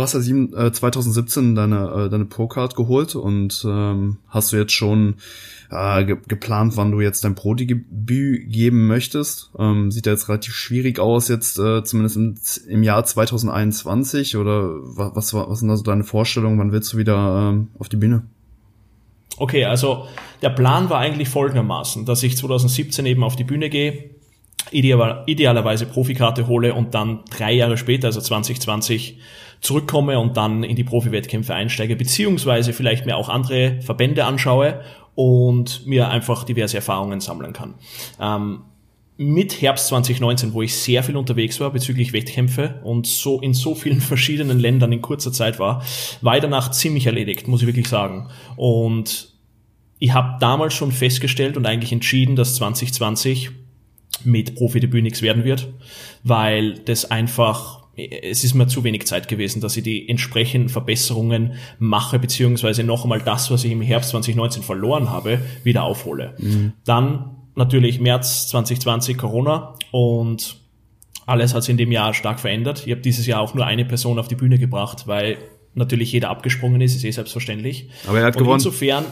Du hast ja sieben, äh, 2017 deine, äh, deine Pro-Card geholt und ähm, hast du jetzt schon äh, ge geplant, wann du jetzt dein Pro-Debüt geben möchtest? Ähm, sieht ja jetzt relativ schwierig aus, jetzt äh, zumindest im, im Jahr 2021 oder was, was, sind da so deine Vorstellungen? Wann willst du wieder ähm, auf die Bühne? Okay, also der Plan war eigentlich folgendermaßen, dass ich 2017 eben auf die Bühne gehe, ideal, idealerweise Profikarte hole und dann drei Jahre später, also 2020, zurückkomme und dann in die Profi-Wettkämpfe einsteige, beziehungsweise vielleicht mir auch andere Verbände anschaue und mir einfach diverse Erfahrungen sammeln kann. Ähm, mit Herbst 2019, wo ich sehr viel unterwegs war bezüglich Wettkämpfe und so in so vielen verschiedenen Ländern in kurzer Zeit war, war ich danach ziemlich erledigt, muss ich wirklich sagen. Und ich habe damals schon festgestellt und eigentlich entschieden, dass 2020 mit Profidebüt nichts werden wird, weil das einfach, es ist mir zu wenig Zeit gewesen, dass ich die entsprechenden Verbesserungen mache, beziehungsweise noch einmal das, was ich im Herbst 2019 verloren habe, wieder aufhole. Mhm. Dann natürlich März 2020 Corona und alles hat sich in dem Jahr stark verändert. Ich habe dieses Jahr auch nur eine Person auf die Bühne gebracht, weil natürlich jeder abgesprungen ist, ist eh selbstverständlich. Aber er hat und gewonnen. Insofern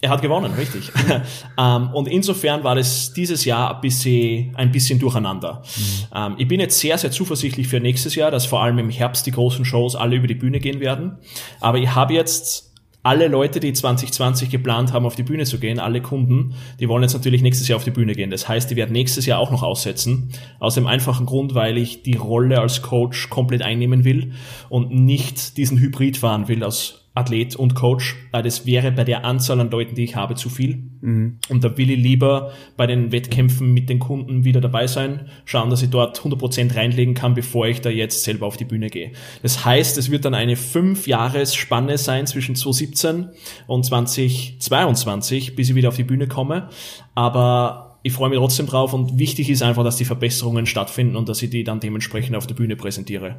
er hat gewonnen, richtig. ähm, und insofern war das dieses Jahr ein bisschen, ein bisschen durcheinander. Mhm. Ähm, ich bin jetzt sehr, sehr zuversichtlich für nächstes Jahr, dass vor allem im Herbst die großen Shows alle über die Bühne gehen werden. Aber ich habe jetzt alle Leute, die 2020 geplant haben, auf die Bühne zu gehen, alle Kunden, die wollen jetzt natürlich nächstes Jahr auf die Bühne gehen. Das heißt, die werden nächstes Jahr auch noch aussetzen. Aus dem einfachen Grund, weil ich die Rolle als Coach komplett einnehmen will und nicht diesen Hybrid fahren will aus Athlet und Coach, weil das wäre bei der Anzahl an Leuten, die ich habe, zu viel. Mhm. Und da will ich lieber bei den Wettkämpfen mit den Kunden wieder dabei sein, schauen, dass ich dort 100% reinlegen kann, bevor ich da jetzt selber auf die Bühne gehe. Das heißt, es wird dann eine fünf Jahres Spanne sein zwischen 2017 und 2022, bis ich wieder auf die Bühne komme. Aber ich freue mich trotzdem drauf und wichtig ist einfach, dass die Verbesserungen stattfinden und dass ich die dann dementsprechend auf der Bühne präsentiere.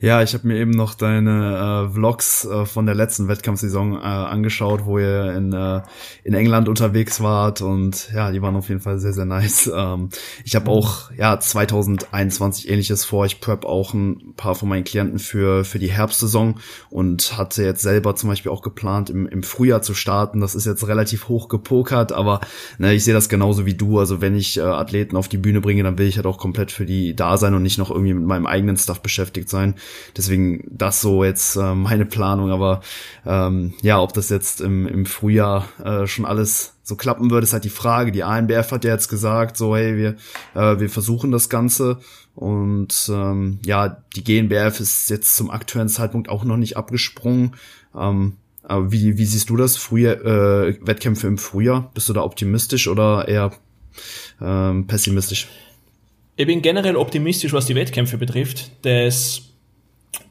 Ja, ich habe mir eben noch deine äh, Vlogs äh, von der letzten Wettkampfsaison äh, angeschaut, wo ihr in, äh, in England unterwegs wart und ja, die waren auf jeden Fall sehr, sehr nice. Ähm, ich habe auch ja 2021 ähnliches vor. Ich prep auch ein paar von meinen Klienten für, für die Herbstsaison und hatte jetzt selber zum Beispiel auch geplant, im, im Frühjahr zu starten. Das ist jetzt relativ hoch gepokert, aber ne, ich sehe das genauso wie du also wenn ich äh, Athleten auf die Bühne bringe, dann will ich halt auch komplett für die da sein und nicht noch irgendwie mit meinem eigenen Stuff beschäftigt sein. Deswegen das so jetzt äh, meine Planung. Aber ähm, ja, ob das jetzt im, im Frühjahr äh, schon alles so klappen würde, ist halt die Frage. Die ANBF hat ja jetzt gesagt, so hey, wir, äh, wir versuchen das Ganze. Und ähm, ja, die GNBF ist jetzt zum aktuellen Zeitpunkt auch noch nicht abgesprungen. Ähm, aber wie, wie siehst du das? Frühjahr, äh, Wettkämpfe im Frühjahr? Bist du da optimistisch oder eher ähm, pessimistisch? Ich bin generell optimistisch, was die Wettkämpfe betrifft. Das,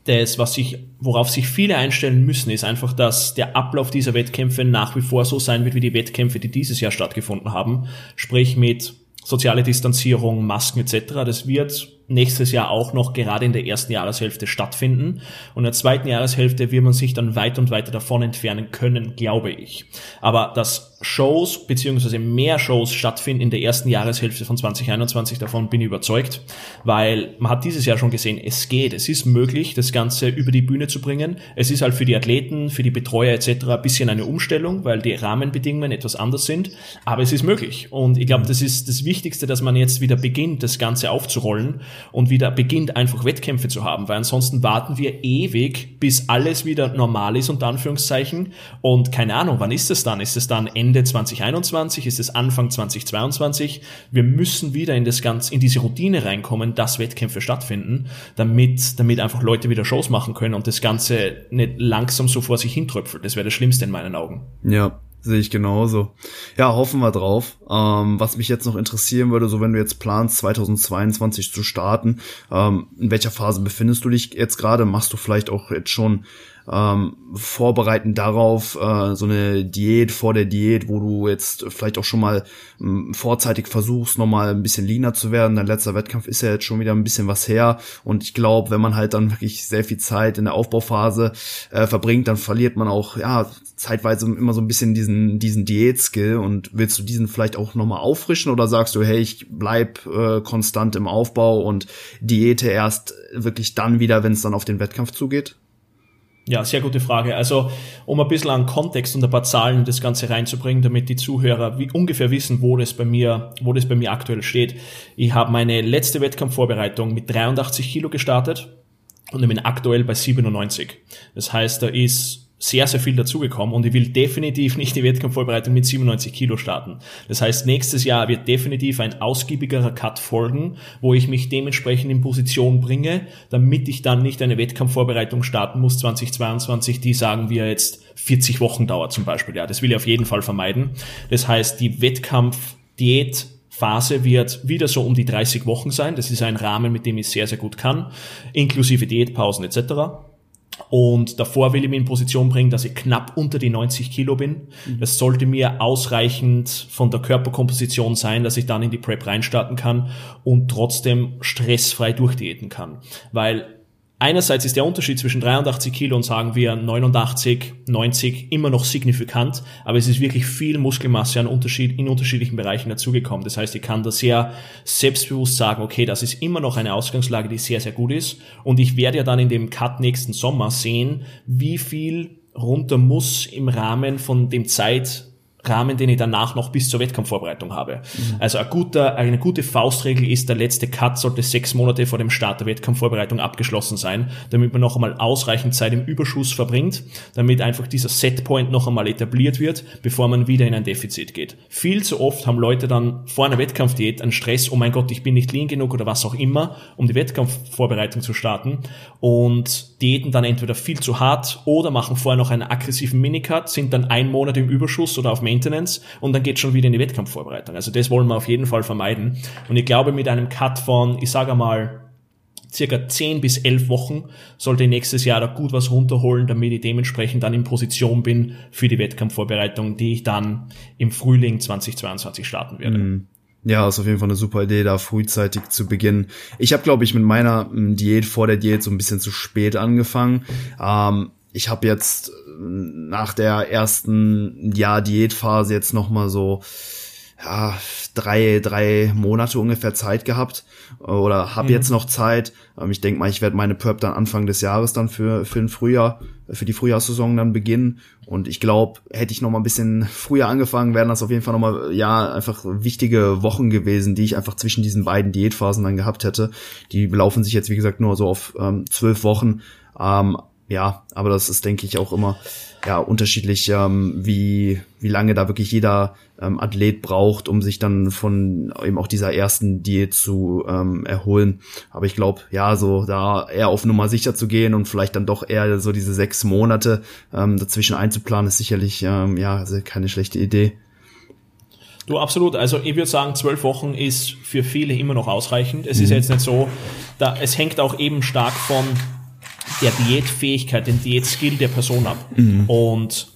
das was sich, worauf sich viele einstellen müssen, ist einfach, dass der Ablauf dieser Wettkämpfe nach wie vor so sein wird wie die Wettkämpfe, die dieses Jahr stattgefunden haben. Sprich mit soziale Distanzierung, Masken etc. Das wird nächstes Jahr auch noch gerade in der ersten Jahreshälfte stattfinden. Und in der zweiten Jahreshälfte wird man sich dann weit und weiter davon entfernen können, glaube ich. Aber dass Shows beziehungsweise mehr Shows stattfinden in der ersten Jahreshälfte von 2021, davon bin ich überzeugt, weil man hat dieses Jahr schon gesehen, es geht, es ist möglich, das Ganze über die Bühne zu bringen. Es ist halt für die Athleten, für die Betreuer etc. ein bisschen eine Umstellung, weil die Rahmenbedingungen etwas anders sind, aber es ist möglich. Und ich glaube, das ist das Wichtigste, dass man jetzt wieder beginnt, das Ganze aufzurollen und wieder beginnt, einfach Wettkämpfe zu haben, weil ansonsten warten wir ewig, bis alles wieder normal ist, unter Anführungszeichen. Und keine Ahnung, wann ist es dann? Ist es dann Ende 2021? Ist es Anfang 2022? Wir müssen wieder in das Ganze, in diese Routine reinkommen, dass Wettkämpfe stattfinden, damit, damit einfach Leute wieder Shows machen können und das Ganze nicht langsam so vor sich hintröpfelt. Das wäre das Schlimmste in meinen Augen. Ja, Sehe ich genauso. Ja, hoffen wir drauf. Ähm, was mich jetzt noch interessieren würde, so wenn du jetzt planst, 2022 zu starten, ähm, in welcher Phase befindest du dich jetzt gerade? Machst du vielleicht auch jetzt schon ähm, vorbereiten darauf, äh, so eine Diät vor der Diät, wo du jetzt vielleicht auch schon mal ähm, vorzeitig versuchst, nochmal ein bisschen leaner zu werden. Dein letzter Wettkampf ist ja jetzt schon wieder ein bisschen was her. Und ich glaube, wenn man halt dann wirklich sehr viel Zeit in der Aufbauphase äh, verbringt, dann verliert man auch, ja, zeitweise immer so ein bisschen diesen, diesen Diät-Skill und willst du diesen vielleicht auch nochmal auffrischen oder sagst du, hey, ich bleib äh, konstant im Aufbau und diete erst wirklich dann wieder, wenn es dann auf den Wettkampf zugeht? Ja, sehr gute Frage. Also, um ein bisschen an Kontext und ein paar Zahlen das Ganze reinzubringen, damit die Zuhörer wie ungefähr wissen, wo das bei mir, wo das bei mir aktuell steht. Ich habe meine letzte Wettkampfvorbereitung mit 83 Kilo gestartet und ich bin aktuell bei 97. Das heißt, da ist sehr, sehr viel dazugekommen und ich will definitiv nicht die Wettkampfvorbereitung mit 97 Kilo starten. Das heißt, nächstes Jahr wird definitiv ein ausgiebigerer Cut folgen, wo ich mich dementsprechend in Position bringe, damit ich dann nicht eine Wettkampfvorbereitung starten muss 2022, die sagen wir jetzt 40 Wochen dauert zum Beispiel. Ja, das will ich auf jeden Fall vermeiden. Das heißt, die Wettkampfdiät Phase wird wieder so um die 30 Wochen sein. Das ist ein Rahmen, mit dem ich sehr, sehr gut kann, inklusive Diätpausen etc. Und davor will ich mich in Position bringen, dass ich knapp unter die 90 Kilo bin. Mhm. Das sollte mir ausreichend von der Körperkomposition sein, dass ich dann in die Prep reinstarten kann und trotzdem stressfrei durchdiäten kann. Weil Einerseits ist der Unterschied zwischen 83 Kilo und sagen wir 89, 90 immer noch signifikant, aber es ist wirklich viel Muskelmasse an Unterschied, in unterschiedlichen Bereichen dazugekommen. Das heißt, ich kann da sehr selbstbewusst sagen, okay, das ist immer noch eine Ausgangslage, die sehr, sehr gut ist. Und ich werde ja dann in dem Cut nächsten Sommer sehen, wie viel runter muss im Rahmen von dem Zeit, Rahmen, den ich danach noch bis zur Wettkampfvorbereitung habe. Mhm. Also ein guter, eine gute Faustregel ist, der letzte Cut sollte sechs Monate vor dem Start der Wettkampfvorbereitung abgeschlossen sein, damit man noch einmal ausreichend Zeit im Überschuss verbringt, damit einfach dieser Setpoint noch einmal etabliert wird, bevor man wieder in ein Defizit geht. Viel zu oft haben Leute dann vor einer Wettkampfdiät einen Stress, oh mein Gott, ich bin nicht lean genug oder was auch immer, um die Wettkampfvorbereitung zu starten und diäten dann entweder viel zu hart oder machen vorher noch einen aggressiven Minicut, sind dann ein Monat im Überschuss oder auf Maintenance und dann geht schon wieder in die Wettkampfvorbereitung. Also das wollen wir auf jeden Fall vermeiden. Und ich glaube, mit einem Cut von, ich sage mal, circa 10 bis 11 Wochen sollte ich nächstes Jahr da gut was runterholen, damit ich dementsprechend dann in Position bin für die Wettkampfvorbereitung, die ich dann im Frühling 2022 starten werde. Mm. Ja, ist auf jeden Fall eine super Idee, da frühzeitig zu beginnen. Ich habe, glaube ich, mit meiner Diät vor der Diät so ein bisschen zu spät angefangen. Ähm, ich habe jetzt nach der ersten Jahr Diätphase jetzt noch mal so ja, drei, drei Monate ungefähr Zeit gehabt oder habe mhm. jetzt noch Zeit. Ähm, ich denke mal, ich werde meine Prep dann Anfang des Jahres dann für, für den Frühjahr, für die Frühjahrssaison dann beginnen. Und ich glaube, hätte ich noch mal ein bisschen früher angefangen, wären das auf jeden Fall noch mal, ja, einfach wichtige Wochen gewesen, die ich einfach zwischen diesen beiden Diätphasen dann gehabt hätte. Die belaufen sich jetzt, wie gesagt, nur so auf ähm, zwölf Wochen. Ähm, ja, aber das ist, denke ich, auch immer ja unterschiedlich, ähm, wie wie lange da wirklich jeder ähm, Athlet braucht, um sich dann von eben auch dieser ersten Diät zu ähm, erholen. Aber ich glaube, ja, so da eher auf Nummer sicher zu gehen und vielleicht dann doch eher so diese sechs Monate ähm, dazwischen einzuplanen, ist sicherlich ähm, ja also keine schlechte Idee. Du, absolut. Also ich würde sagen, zwölf Wochen ist für viele immer noch ausreichend. Es mhm. ist jetzt nicht so, da, es hängt auch eben stark von der Diätfähigkeit, den Diätskill der Person ab. Mhm. Und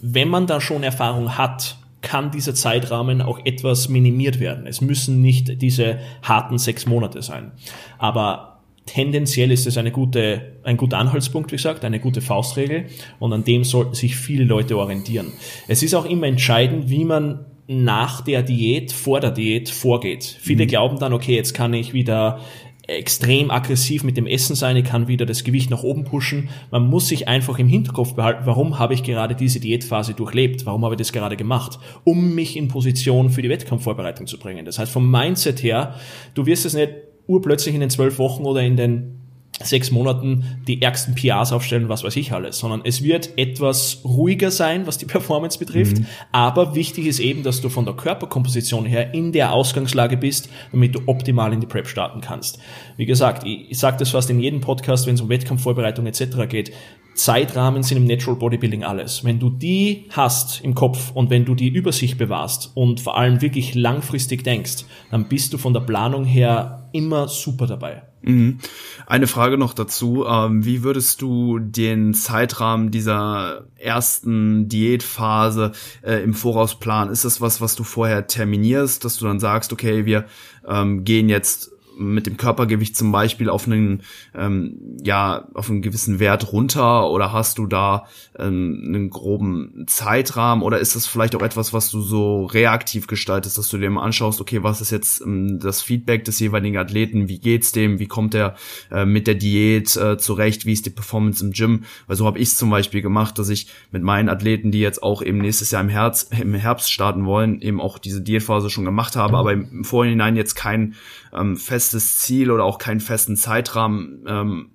wenn man da schon Erfahrung hat, kann dieser Zeitrahmen auch etwas minimiert werden. Es müssen nicht diese harten sechs Monate sein. Aber tendenziell ist es eine gute, ein guter Anhaltspunkt, wie gesagt, eine gute Faustregel und an dem sollten sich viele Leute orientieren. Es ist auch immer entscheidend, wie man nach der Diät, vor der Diät vorgeht. Viele mhm. glauben dann, okay, jetzt kann ich wieder extrem aggressiv mit dem Essen sein, ich kann wieder das Gewicht nach oben pushen. Man muss sich einfach im Hinterkopf behalten, warum habe ich gerade diese Diätphase durchlebt, warum habe ich das gerade gemacht, um mich in Position für die Wettkampfvorbereitung zu bringen. Das heißt, vom Mindset her, du wirst es nicht urplötzlich in den zwölf Wochen oder in den sechs Monaten die ärgsten PRs aufstellen, was weiß ich alles, sondern es wird etwas ruhiger sein, was die Performance betrifft. Mhm. Aber wichtig ist eben, dass du von der Körperkomposition her in der Ausgangslage bist, damit du optimal in die Prep starten kannst. Wie gesagt, ich, ich sage das fast in jedem Podcast, wenn es um Wettkampfvorbereitung etc. geht. Zeitrahmen sind im Natural Bodybuilding alles. Wenn du die hast im Kopf und wenn du die Übersicht bewahrst und vor allem wirklich langfristig denkst, dann bist du von der Planung her immer super dabei. Mhm. Eine Frage noch dazu. Ähm, wie würdest du den Zeitrahmen dieser ersten Diätphase äh, im Voraus planen? Ist das was, was du vorher terminierst, dass du dann sagst, okay, wir ähm, gehen jetzt mit dem Körpergewicht zum Beispiel auf einen, ähm, ja, auf einen gewissen Wert runter? Oder hast du da ähm, einen groben Zeitrahmen? Oder ist das vielleicht auch etwas, was du so reaktiv gestaltest, dass du dir mal anschaust, okay, was ist jetzt ähm, das Feedback des jeweiligen Athleten, wie geht's dem, wie kommt er äh, mit der Diät äh, zurecht, wie ist die Performance im Gym, weil so habe ich zum Beispiel gemacht, dass ich mit meinen Athleten, die jetzt auch eben nächstes Jahr im, Herz, im Herbst starten wollen, eben auch diese Diätphase schon gemacht habe, aber im Vorhinein jetzt kein ähm, festes Ziel oder auch keinen festen Zeitrahmen ähm,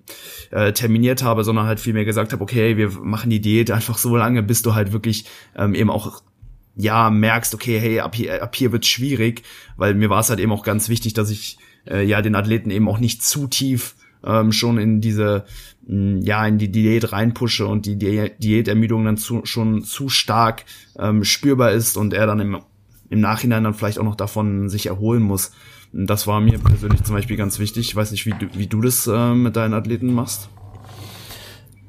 äh, terminiert habe, sondern halt vielmehr gesagt habe, okay, wir machen die Diät einfach so lange, bis du halt wirklich ähm, eben auch ja merkst, okay, hey, ab hier, ab hier wird's schwierig, weil mir war es halt eben auch ganz wichtig, dass ich äh, ja den Athleten eben auch nicht zu tief ähm, schon in diese mh, ja in die Diät reinpushe und die Di Diätermüdung dann zu, schon zu stark ähm, spürbar ist und er dann im, im Nachhinein dann vielleicht auch noch davon sich erholen muss. Das war mir persönlich zum Beispiel ganz wichtig. Ich weiß nicht, wie du, wie du das äh, mit deinen Athleten machst.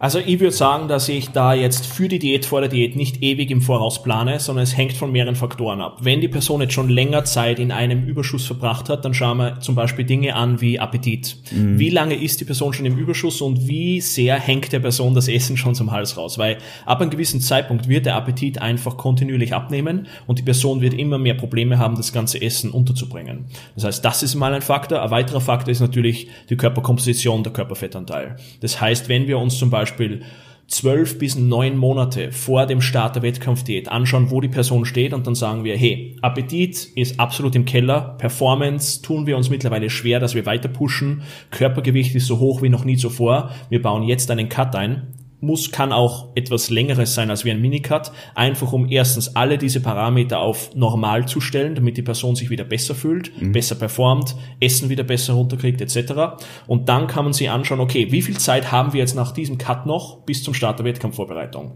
Also ich würde sagen, dass ich da jetzt für die Diät vor der Diät nicht ewig im Voraus plane, sondern es hängt von mehreren Faktoren ab. Wenn die Person jetzt schon länger Zeit in einem Überschuss verbracht hat, dann schauen wir zum Beispiel Dinge an wie Appetit. Mhm. Wie lange ist die Person schon im Überschuss und wie sehr hängt der Person das Essen schon zum Hals raus? Weil ab einem gewissen Zeitpunkt wird der Appetit einfach kontinuierlich abnehmen und die Person wird immer mehr Probleme haben, das ganze Essen unterzubringen. Das heißt, das ist mal ein Faktor. Ein weiterer Faktor ist natürlich die Körperkomposition, der Körperfettanteil. Das heißt, wenn wir uns zum Beispiel Beispiel zwölf bis neun Monate vor dem Start der Wettkampfdiät anschauen, wo die Person steht und dann sagen wir, hey, Appetit ist absolut im Keller, Performance tun wir uns mittlerweile schwer, dass wir weiter pushen, Körpergewicht ist so hoch wie noch nie zuvor, wir bauen jetzt einen Cut ein muss, kann auch etwas längeres sein als wie ein Minicut, einfach um erstens alle diese Parameter auf normal zu stellen, damit die Person sich wieder besser fühlt, mhm. besser performt, Essen wieder besser runterkriegt etc. Und dann kann man sich anschauen, okay, wie viel Zeit haben wir jetzt nach diesem Cut noch bis zum Start der Wettkampfvorbereitung?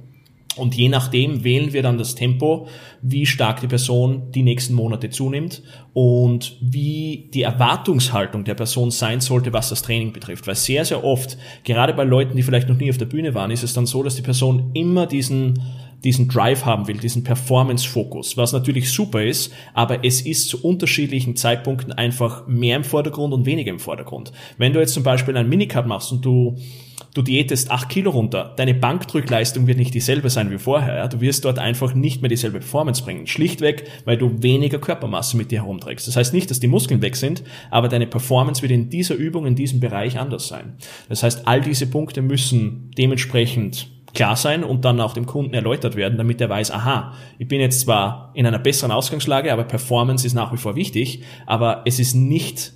Und je nachdem wählen wir dann das Tempo, wie stark die Person die nächsten Monate zunimmt und wie die Erwartungshaltung der Person sein sollte, was das Training betrifft. Weil sehr, sehr oft, gerade bei Leuten, die vielleicht noch nie auf der Bühne waren, ist es dann so, dass die Person immer diesen diesen Drive haben will, diesen Performance-Fokus, was natürlich super ist, aber es ist zu unterschiedlichen Zeitpunkten einfach mehr im Vordergrund und weniger im Vordergrund. Wenn du jetzt zum Beispiel einen Minicut machst und du du diätest acht Kilo runter, deine Bankdrückleistung wird nicht dieselbe sein wie vorher. Ja? Du wirst dort einfach nicht mehr dieselbe Performance bringen. Schlichtweg, weil du weniger Körpermasse mit dir herumträgst. Das heißt nicht, dass die Muskeln weg sind, aber deine Performance wird in dieser Übung, in diesem Bereich anders sein. Das heißt, all diese Punkte müssen dementsprechend klar sein und dann auch dem Kunden erläutert werden, damit er weiß, aha, ich bin jetzt zwar in einer besseren Ausgangslage, aber Performance ist nach wie vor wichtig, aber es ist nicht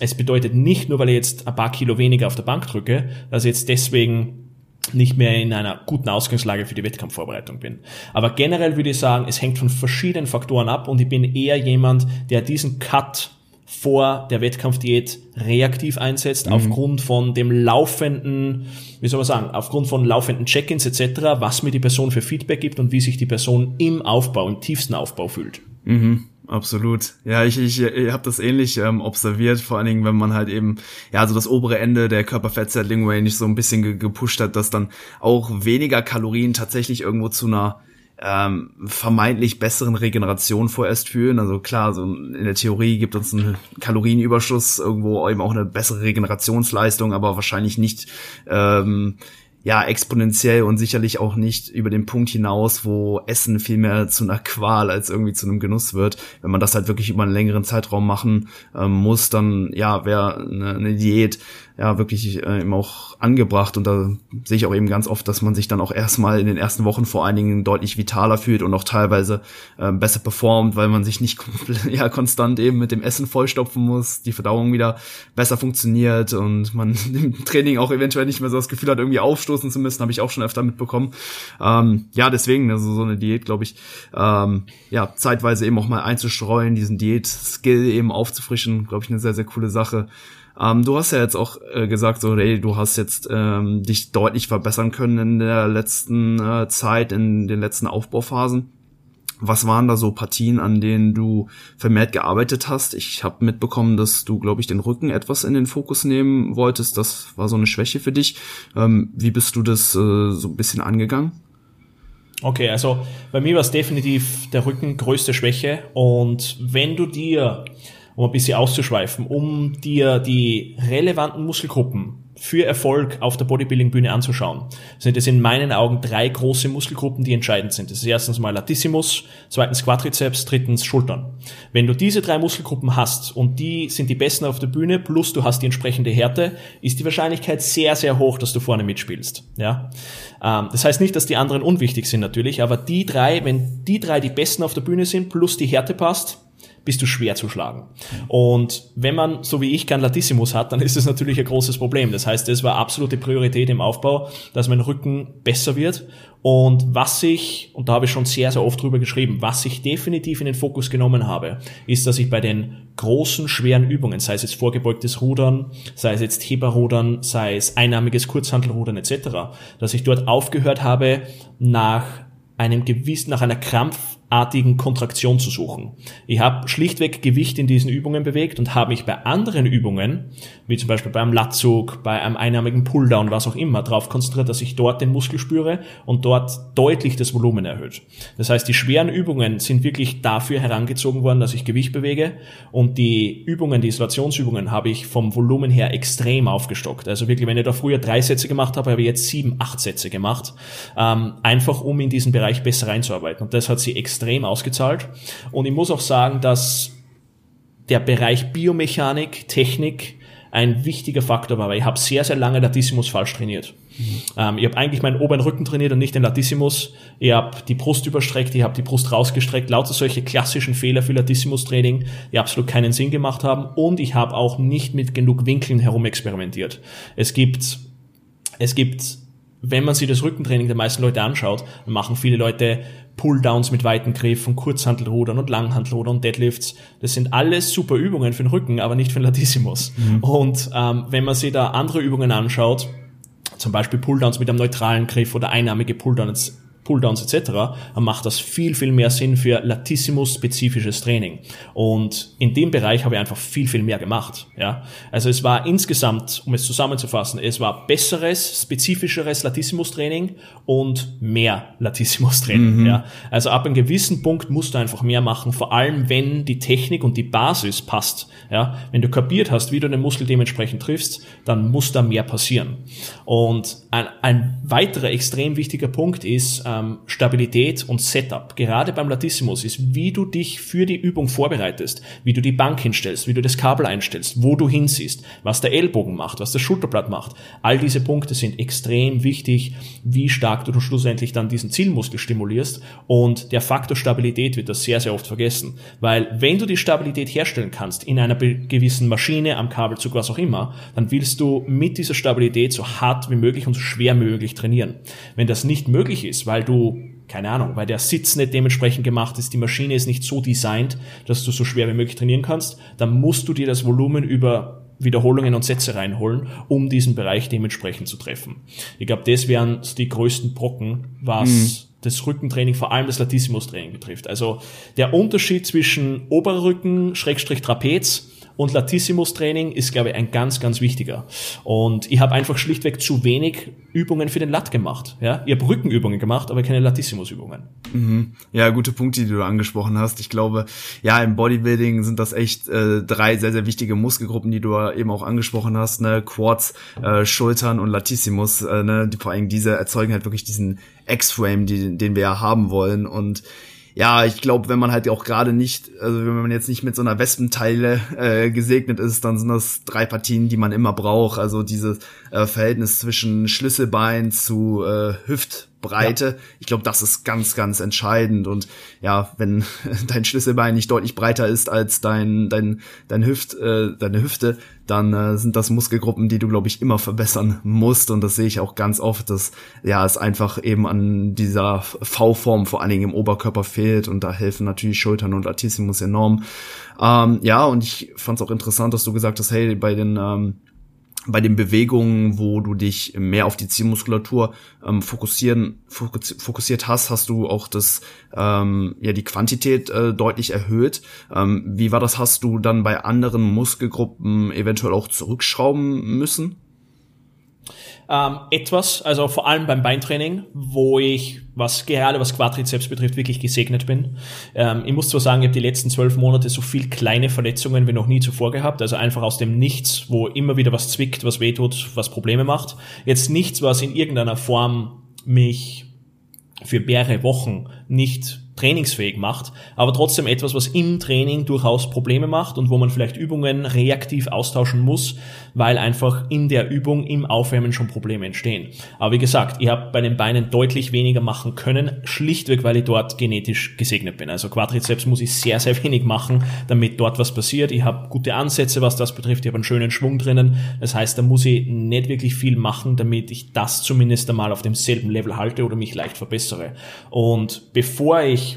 es bedeutet nicht nur, weil ich jetzt ein paar Kilo weniger auf der Bank drücke, dass ich jetzt deswegen nicht mehr in einer guten Ausgangslage für die Wettkampfvorbereitung bin. Aber generell würde ich sagen, es hängt von verschiedenen Faktoren ab und ich bin eher jemand, der diesen Cut vor der Wettkampfdiät reaktiv einsetzt, mhm. aufgrund von dem laufenden, wie soll man sagen, aufgrund von laufenden Check-ins etc., was mir die Person für Feedback gibt und wie sich die Person im Aufbau, im tiefsten Aufbau fühlt. Mhm. Absolut. Ja, ich, ich, ich habe das ähnlich ähm, observiert, vor allen Dingen, wenn man halt eben, ja, so das obere Ende der Körperfettsettling Range so ein bisschen ge gepusht hat, dass dann auch weniger Kalorien tatsächlich irgendwo zu einer ähm, vermeintlich besseren Regeneration vorerst führen. Also klar, so in der Theorie gibt uns ein Kalorienüberschuss irgendwo eben auch eine bessere Regenerationsleistung, aber wahrscheinlich nicht ähm, ja exponentiell und sicherlich auch nicht über den Punkt hinaus, wo Essen viel mehr zu einer Qual als irgendwie zu einem Genuss wird. Wenn man das halt wirklich über einen längeren Zeitraum machen ähm, muss, dann ja wäre eine, eine Diät ja wirklich äh, eben auch angebracht und da sehe ich auch eben ganz oft, dass man sich dann auch erstmal in den ersten Wochen vor allen Dingen deutlich vitaler fühlt und auch teilweise äh, besser performt, weil man sich nicht ja konstant eben mit dem Essen vollstopfen muss, die Verdauung wieder besser funktioniert und man im Training auch eventuell nicht mehr so das Gefühl hat, irgendwie aufstoßen zu müssen, habe ich auch schon öfter mitbekommen. Ähm, ja, deswegen, also so eine Diät, glaube ich, ähm, ja, zeitweise eben auch mal einzustreuen, diesen Diät-Skill eben aufzufrischen, glaube ich, eine sehr, sehr coole Sache. Ähm, du hast ja jetzt auch äh, gesagt, so, hey, du hast jetzt ähm, dich deutlich verbessern können in der letzten äh, Zeit, in den letzten Aufbauphasen. Was waren da so Partien, an denen du vermehrt gearbeitet hast? Ich habe mitbekommen, dass du, glaube ich, den Rücken etwas in den Fokus nehmen wolltest. Das war so eine Schwäche für dich. Ähm, wie bist du das äh, so ein bisschen angegangen? Okay, also bei mir war es definitiv der Rücken größte Schwäche. Und wenn du dir um ein bisschen auszuschweifen, um dir die relevanten Muskelgruppen für Erfolg auf der Bodybuilding-Bühne anzuschauen, sind es in meinen Augen drei große Muskelgruppen, die entscheidend sind. Das ist erstens mal Latissimus, zweitens Quadrizeps, drittens Schultern. Wenn du diese drei Muskelgruppen hast und die sind die besten auf der Bühne, plus du hast die entsprechende Härte, ist die Wahrscheinlichkeit sehr, sehr hoch, dass du vorne mitspielst. Ja? Ähm, das heißt nicht, dass die anderen unwichtig sind natürlich, aber die drei, wenn die drei die besten auf der Bühne sind, plus die Härte passt, bist du schwer zu schlagen. Und wenn man, so wie ich, kein Latissimus hat, dann ist das natürlich ein großes Problem. Das heißt, es war absolute Priorität im Aufbau, dass mein Rücken besser wird. Und was ich, und da habe ich schon sehr, sehr oft drüber geschrieben, was ich definitiv in den Fokus genommen habe, ist, dass ich bei den großen, schweren Übungen, sei es jetzt vorgebeugtes Rudern, sei es jetzt Heberrudern, sei es einarmiges Kurzhantelrudern etc., dass ich dort aufgehört habe, nach einem gewissen, nach einer krampfartigen Kontraktion zu suchen. Ich habe schlichtweg Gewicht in diesen Übungen bewegt und habe mich bei anderen Übungen, wie zum Beispiel beim Latzug, bei einem einarmigen Pulldown, was auch immer, darauf konzentriert, dass ich dort den Muskel spüre und dort deutlich das Volumen erhöht. Das heißt, die schweren Übungen sind wirklich dafür herangezogen worden, dass ich Gewicht bewege und die Übungen, die Isolationsübungen habe ich vom Volumen her extrem aufgestockt. Also wirklich, wenn ich da früher drei Sätze gemacht habe, habe ich jetzt sieben, acht Sätze gemacht, ähm, einfach um in diesen Bereich besser reinzuarbeiten. Und das hat sie extrem ausgezahlt. Und ich muss auch sagen, dass der Bereich Biomechanik, Technik ein wichtiger Faktor war, weil ich habe sehr, sehr lange Latissimus falsch trainiert. Mhm. Ähm, ich habe eigentlich meinen oberen Rücken trainiert und nicht den Latissimus. Ich habe die Brust überstreckt, ich habe die Brust rausgestreckt. Lauter solche klassischen Fehler für Latissimus-Training, die absolut keinen Sinn gemacht haben. Und ich habe auch nicht mit genug Winkeln herum experimentiert. Es gibt, es gibt wenn man sich das Rückentraining der meisten Leute anschaut, machen viele Leute Pulldowns mit weiten Griffen, Kurzhantelrudern und Langhantelrudern und Deadlifts. Das sind alles super Übungen für den Rücken, aber nicht für den Latissimus. Mhm. Und ähm, wenn man sich da andere Übungen anschaut, zum Beispiel Pulldowns mit einem neutralen Griff oder einarmige Pulldowns Pulldowns etc., dann macht das viel, viel mehr Sinn für Latissimus-spezifisches Training. Und in dem Bereich habe ich einfach viel, viel mehr gemacht. Ja? Also es war insgesamt, um es zusammenzufassen, es war besseres, spezifischeres Latissimus-Training und mehr Latissimus-Training. Mhm. Ja? Also ab einem gewissen Punkt musst du einfach mehr machen, vor allem wenn die Technik und die Basis passt. Ja? Wenn du kapiert hast, wie du den Muskel dementsprechend triffst, dann muss da mehr passieren. Und ein, ein weiterer extrem wichtiger Punkt ist, ähm, Stabilität und Setup, gerade beim Latissimus, ist, wie du dich für die Übung vorbereitest, wie du die Bank hinstellst, wie du das Kabel einstellst, wo du hinsiehst, was der Ellbogen macht, was das Schulterblatt macht. All diese Punkte sind extrem wichtig, wie stark du schlussendlich dann diesen Zielmuskel stimulierst und der Faktor Stabilität wird das sehr, sehr oft vergessen, weil wenn du die Stabilität herstellen kannst in einer gewissen Maschine, am Kabelzug, was auch immer, dann willst du mit dieser Stabilität so hart wie möglich und so schwer wie möglich trainieren. Wenn das nicht möglich ist, weil du keine Ahnung, weil der Sitz nicht dementsprechend gemacht ist, die Maschine ist nicht so designt, dass du so schwer wie möglich trainieren kannst, dann musst du dir das Volumen über Wiederholungen und Sätze reinholen, um diesen Bereich dementsprechend zu treffen. Ich glaube, das wären die größten Brocken, was mhm. das Rückentraining, vor allem das Latissimus-Training betrifft. Also der Unterschied zwischen Oberrücken, Schrägstrich Trapez und Latissimus-Training ist, glaube ich, ein ganz, ganz wichtiger. Und ich habe einfach schlichtweg zu wenig Übungen für den Lat gemacht. Ja? Ich habe Rückenübungen gemacht, aber keine Latissimus-Übungen. Mhm. Ja, gute Punkte, die du angesprochen hast. Ich glaube, ja, im Bodybuilding sind das echt äh, drei sehr, sehr wichtige Muskelgruppen, die du eben auch angesprochen hast. Ne? Quads, äh, Schultern und Latissimus. Äh, ne? vor allem diese erzeugen halt wirklich diesen X-Frame, die, den wir ja haben wollen. Und ja, ich glaube, wenn man halt auch gerade nicht, also wenn man jetzt nicht mit so einer Wespenteile äh, gesegnet ist, dann sind das drei Partien, die man immer braucht. Also dieses äh, Verhältnis zwischen Schlüsselbein zu äh, Hüft Breite. Ja. Ich glaube, das ist ganz, ganz entscheidend. Und ja, wenn dein Schlüsselbein nicht deutlich breiter ist als dein, dein, dein Hüft, äh, deine Hüfte, dann äh, sind das Muskelgruppen, die du, glaube ich, immer verbessern musst. Und das sehe ich auch ganz oft, dass ja es einfach eben an dieser V-Form vor allen Dingen im Oberkörper fehlt. Und da helfen natürlich Schultern und Latissimus enorm. Ähm, ja, und ich fand es auch interessant, dass du gesagt hast, hey, bei den ähm, bei den Bewegungen, wo du dich mehr auf die Zielmuskulatur ähm, fokussieren, fokussiert hast, hast du auch das, ähm, ja, die Quantität äh, deutlich erhöht. Ähm, wie war das? Hast du dann bei anderen Muskelgruppen eventuell auch zurückschrauben müssen? Ähm, etwas, also vor allem beim Beintraining, wo ich, was gerade was Quadrizeps betrifft, wirklich gesegnet bin. Ähm, ich muss zwar sagen, ich habe die letzten zwölf Monate so viel kleine Verletzungen wie noch nie zuvor gehabt, also einfach aus dem Nichts, wo immer wieder was zwickt, was wehtut, was Probleme macht. Jetzt nichts, was in irgendeiner Form mich für mehrere Wochen nicht trainingsfähig macht, aber trotzdem etwas, was im Training durchaus Probleme macht und wo man vielleicht Übungen reaktiv austauschen muss, weil einfach in der Übung im Aufwärmen schon Probleme entstehen. Aber wie gesagt, ich habe bei den Beinen deutlich weniger machen können, schlichtweg, weil ich dort genetisch gesegnet bin. Also Quadrizeps muss ich sehr, sehr wenig machen, damit dort was passiert. Ich habe gute Ansätze, was das betrifft. Ich habe einen schönen Schwung drinnen. Das heißt, da muss ich nicht wirklich viel machen, damit ich das zumindest einmal auf demselben Level halte oder mich leicht verbessere. Und bevor ich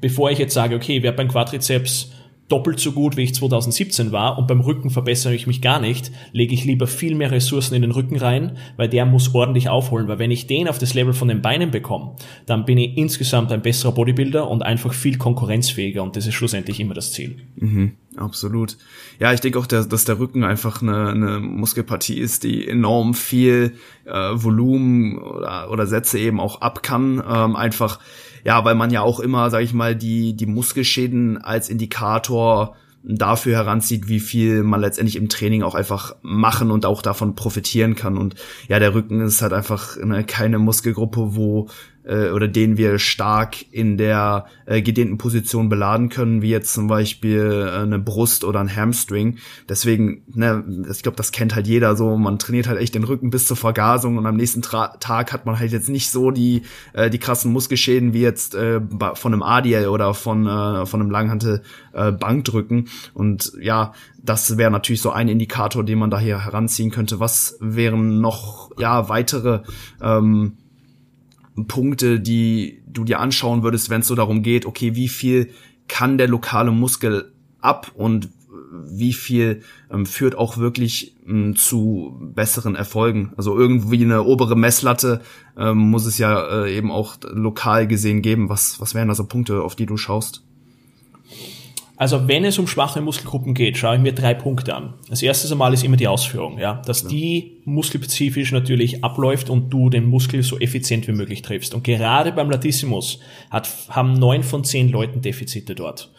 bevor ich jetzt sage, okay, ich werde beim Quadrizeps doppelt so gut, wie ich 2017 war und beim Rücken verbessere ich mich gar nicht, lege ich lieber viel mehr Ressourcen in den Rücken rein, weil der muss ordentlich aufholen, weil wenn ich den auf das Level von den Beinen bekomme, dann bin ich insgesamt ein besserer Bodybuilder und einfach viel konkurrenzfähiger und das ist schlussendlich immer das Ziel. Mhm, absolut. Ja, ich denke auch, dass der Rücken einfach eine, eine Muskelpartie ist, die enorm viel äh, Volumen oder, oder Sätze eben auch ab kann, ähm, einfach ja, weil man ja auch immer, sag ich mal, die, die Muskelschäden als Indikator dafür heranzieht, wie viel man letztendlich im Training auch einfach machen und auch davon profitieren kann. Und ja, der Rücken ist halt einfach ne, keine Muskelgruppe, wo äh, oder den wir stark in der äh, gedehnten Position beladen können, wie jetzt zum Beispiel äh, eine Brust oder ein Hamstring. Deswegen, ne, ich glaube, das kennt halt jeder so. Man trainiert halt echt den Rücken bis zur Vergasung und am nächsten Tra Tag hat man halt jetzt nicht so die äh, die krassen Muskelschäden wie jetzt äh, von einem ADL oder von äh, von einem Langhantel äh, Bankdrücken. Und ja, das wäre natürlich so ein Indikator, den man da hier heranziehen könnte. Was wären noch ja weitere ähm, Punkte, die du dir anschauen würdest, wenn es so darum geht, okay, wie viel kann der lokale Muskel ab und wie viel ähm, führt auch wirklich ähm, zu besseren Erfolgen. Also irgendwie eine obere Messlatte ähm, muss es ja äh, eben auch lokal gesehen geben. Was, was wären da so Punkte, auf die du schaust? Also wenn es um schwache Muskelgruppen geht, schaue ich mir drei Punkte an. Als erstes einmal ist immer die Ausführung, ja, dass ja. die muskelspezifisch natürlich abläuft und du den Muskel so effizient wie möglich triffst. Und gerade beim Latissimus hat, haben neun von zehn Leuten Defizite dort.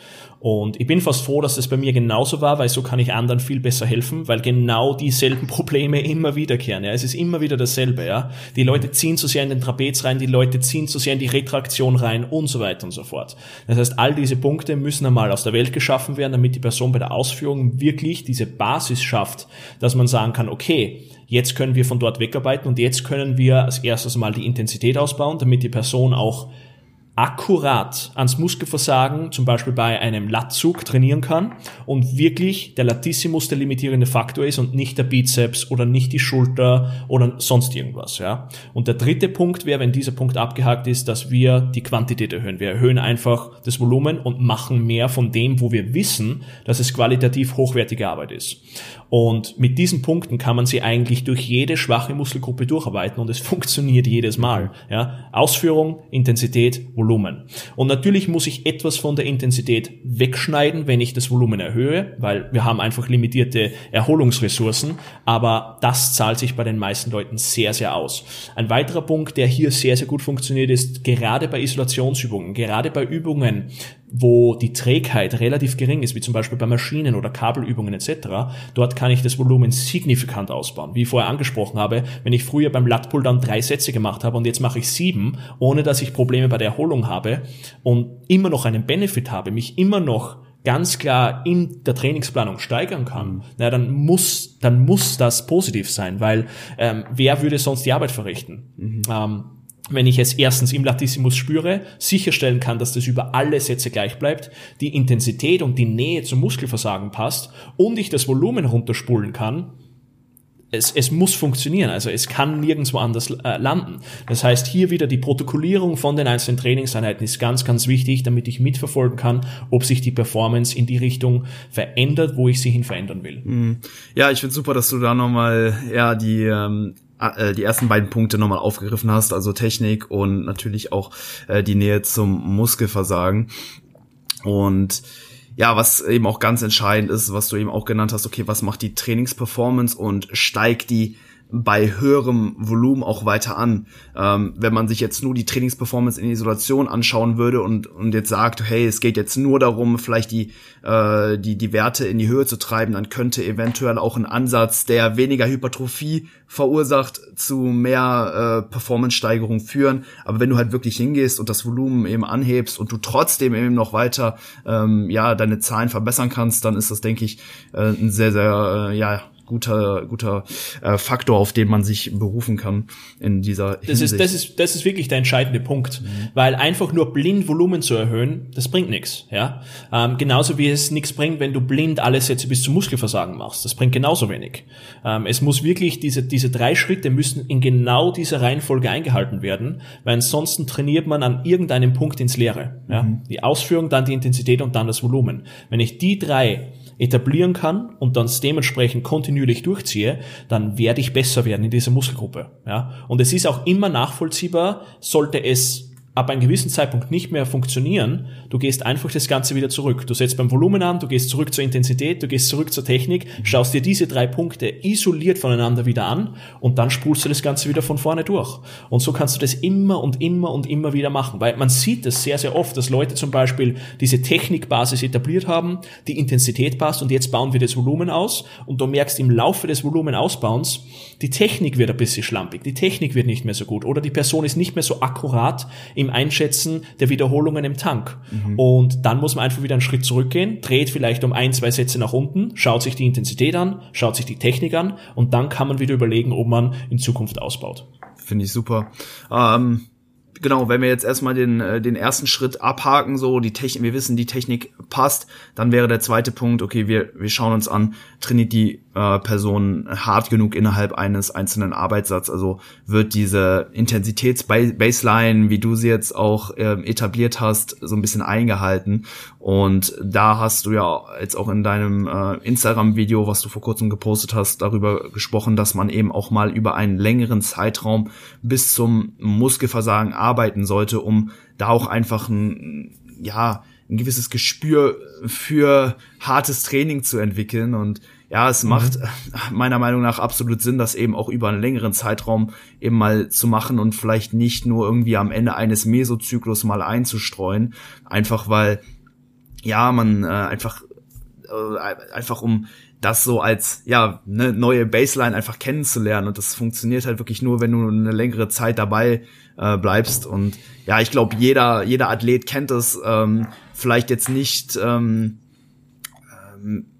Und ich bin fast froh, dass das bei mir genauso war, weil so kann ich anderen viel besser helfen, weil genau dieselben Probleme immer wiederkehren. Ja. Es ist immer wieder dasselbe. Ja. Die Leute ziehen zu sehr in den Trapez rein, die Leute ziehen zu sehr in die Retraktion rein und so weiter und so fort. Das heißt, all diese Punkte müssen einmal aus der Welt geschaffen werden, damit die Person bei der Ausführung wirklich diese Basis schafft, dass man sagen kann, okay, jetzt können wir von dort wegarbeiten und jetzt können wir als erstes mal die Intensität ausbauen, damit die Person auch akkurat ans Muskelversagen, zum Beispiel bei einem Latzug, trainieren kann und wirklich der Latissimus der limitierende Faktor ist und nicht der Bizeps oder nicht die Schulter oder sonst irgendwas. Ja. Und der dritte Punkt wäre, wenn dieser Punkt abgehakt ist, dass wir die Quantität erhöhen. Wir erhöhen einfach das Volumen und machen mehr von dem, wo wir wissen, dass es qualitativ hochwertige Arbeit ist. Und mit diesen Punkten kann man sie eigentlich durch jede schwache Muskelgruppe durcharbeiten und es funktioniert jedes Mal. Ja? Ausführung, Intensität, Volumen. Und natürlich muss ich etwas von der Intensität wegschneiden, wenn ich das Volumen erhöhe, weil wir haben einfach limitierte Erholungsressourcen, aber das zahlt sich bei den meisten Leuten sehr, sehr aus. Ein weiterer Punkt, der hier sehr, sehr gut funktioniert, ist gerade bei Isolationsübungen, gerade bei Übungen, wo die Trägheit relativ gering ist, wie zum Beispiel bei Maschinen oder Kabelübungen etc., dort kann ich das Volumen signifikant ausbauen. Wie ich vorher angesprochen habe, wenn ich früher beim Latpull dann drei Sätze gemacht habe und jetzt mache ich sieben, ohne dass ich Probleme bei der Erholung habe und immer noch einen Benefit habe, mich immer noch ganz klar in der Trainingsplanung steigern kann, na, dann muss, dann muss das positiv sein, weil ähm, wer würde sonst die Arbeit verrichten? Mhm. Ähm, wenn ich es erstens im Latissimus spüre, sicherstellen kann, dass das über alle Sätze gleich bleibt, die Intensität und die Nähe zum Muskelversagen passt und ich das Volumen runterspulen kann, es, es muss funktionieren, also es kann nirgendwo anders äh, landen. Das heißt, hier wieder die Protokollierung von den einzelnen Trainingseinheiten ist ganz, ganz wichtig, damit ich mitverfolgen kann, ob sich die Performance in die Richtung verändert, wo ich sie hin verändern will. Mhm. Ja, ich finde super, dass du da nochmal ja, die ähm, äh, die ersten beiden Punkte nochmal aufgegriffen hast, also Technik und natürlich auch äh, die Nähe zum Muskelversagen. Und ja, was eben auch ganz entscheidend ist, was du eben auch genannt hast, okay, was macht die Trainingsperformance und steigt die bei höherem Volumen auch weiter an. Ähm, wenn man sich jetzt nur die Trainingsperformance in Isolation anschauen würde und, und jetzt sagt, hey, es geht jetzt nur darum, vielleicht die, äh, die, die Werte in die Höhe zu treiben, dann könnte eventuell auch ein Ansatz, der weniger Hypertrophie verursacht, zu mehr äh, Performance-Steigerung führen. Aber wenn du halt wirklich hingehst und das Volumen eben anhebst und du trotzdem eben noch weiter ähm, ja deine Zahlen verbessern kannst, dann ist das, denke ich, äh, ein sehr, sehr äh, ja guter, guter äh, Faktor, auf den man sich berufen kann in dieser das Hinsicht. Ist, das, ist, das ist wirklich der entscheidende Punkt, mhm. weil einfach nur blind Volumen zu erhöhen, das bringt nichts. Ja? Ähm, genauso wie es nichts bringt, wenn du blind alle Sätze bis zum Muskelversagen machst. Das bringt genauso wenig. Ähm, es muss wirklich, diese, diese drei Schritte müssen in genau dieser Reihenfolge eingehalten werden, weil ansonsten trainiert man an irgendeinem Punkt ins Leere. Ja? Mhm. Die Ausführung, dann die Intensität und dann das Volumen. Wenn ich die drei etablieren kann und dann dementsprechend kontinuierlich durchziehe, dann werde ich besser werden in dieser Muskelgruppe. Ja? Und es ist auch immer nachvollziehbar, sollte es ab einem gewissen Zeitpunkt nicht mehr funktionieren, du gehst einfach das Ganze wieder zurück. Du setzt beim Volumen an, du gehst zurück zur Intensität, du gehst zurück zur Technik, schaust dir diese drei Punkte isoliert voneinander wieder an und dann spulst du das Ganze wieder von vorne durch. Und so kannst du das immer und immer und immer wieder machen, weil man sieht das sehr, sehr oft, dass Leute zum Beispiel diese Technikbasis etabliert haben, die Intensität passt und jetzt bauen wir das Volumen aus und du merkst im Laufe des Volumenausbauens, die Technik wird ein bisschen schlampig, die Technik wird nicht mehr so gut oder die Person ist nicht mehr so akkurat im Einschätzen der Wiederholungen im Tank. Mhm. Und dann muss man einfach wieder einen Schritt zurückgehen, dreht vielleicht um ein, zwei Sätze nach unten, schaut sich die Intensität an, schaut sich die Technik an und dann kann man wieder überlegen, ob man in Zukunft ausbaut. Finde ich super. Ähm genau, wenn wir jetzt erstmal den, äh, den ersten Schritt abhaken, so die Technik, wir wissen, die Technik passt, dann wäre der zweite Punkt, okay, wir, wir schauen uns an, trainiert die äh, Person hart genug innerhalb eines einzelnen Arbeitssatzes, also wird diese Intensitätsbaseline, wie du sie jetzt auch äh, etabliert hast, so ein bisschen eingehalten und da hast du ja jetzt auch in deinem äh, Instagram-Video, was du vor kurzem gepostet hast, darüber gesprochen, dass man eben auch mal über einen längeren Zeitraum bis zum Muskelversagen arbeiten sollte, um da auch einfach ein, ja, ein gewisses Gespür für hartes Training zu entwickeln. Und ja, es mhm. macht meiner Meinung nach absolut Sinn, das eben auch über einen längeren Zeitraum eben mal zu machen und vielleicht nicht nur irgendwie am Ende eines Mesozyklus mal einzustreuen. Einfach weil, ja, man äh, einfach, äh, einfach um das so als ja eine neue Baseline einfach kennenzulernen und das funktioniert halt wirklich nur, wenn du eine längere Zeit dabei äh, bleibst und ja, ich glaube jeder jeder Athlet kennt es ähm, vielleicht jetzt nicht ähm, ähm,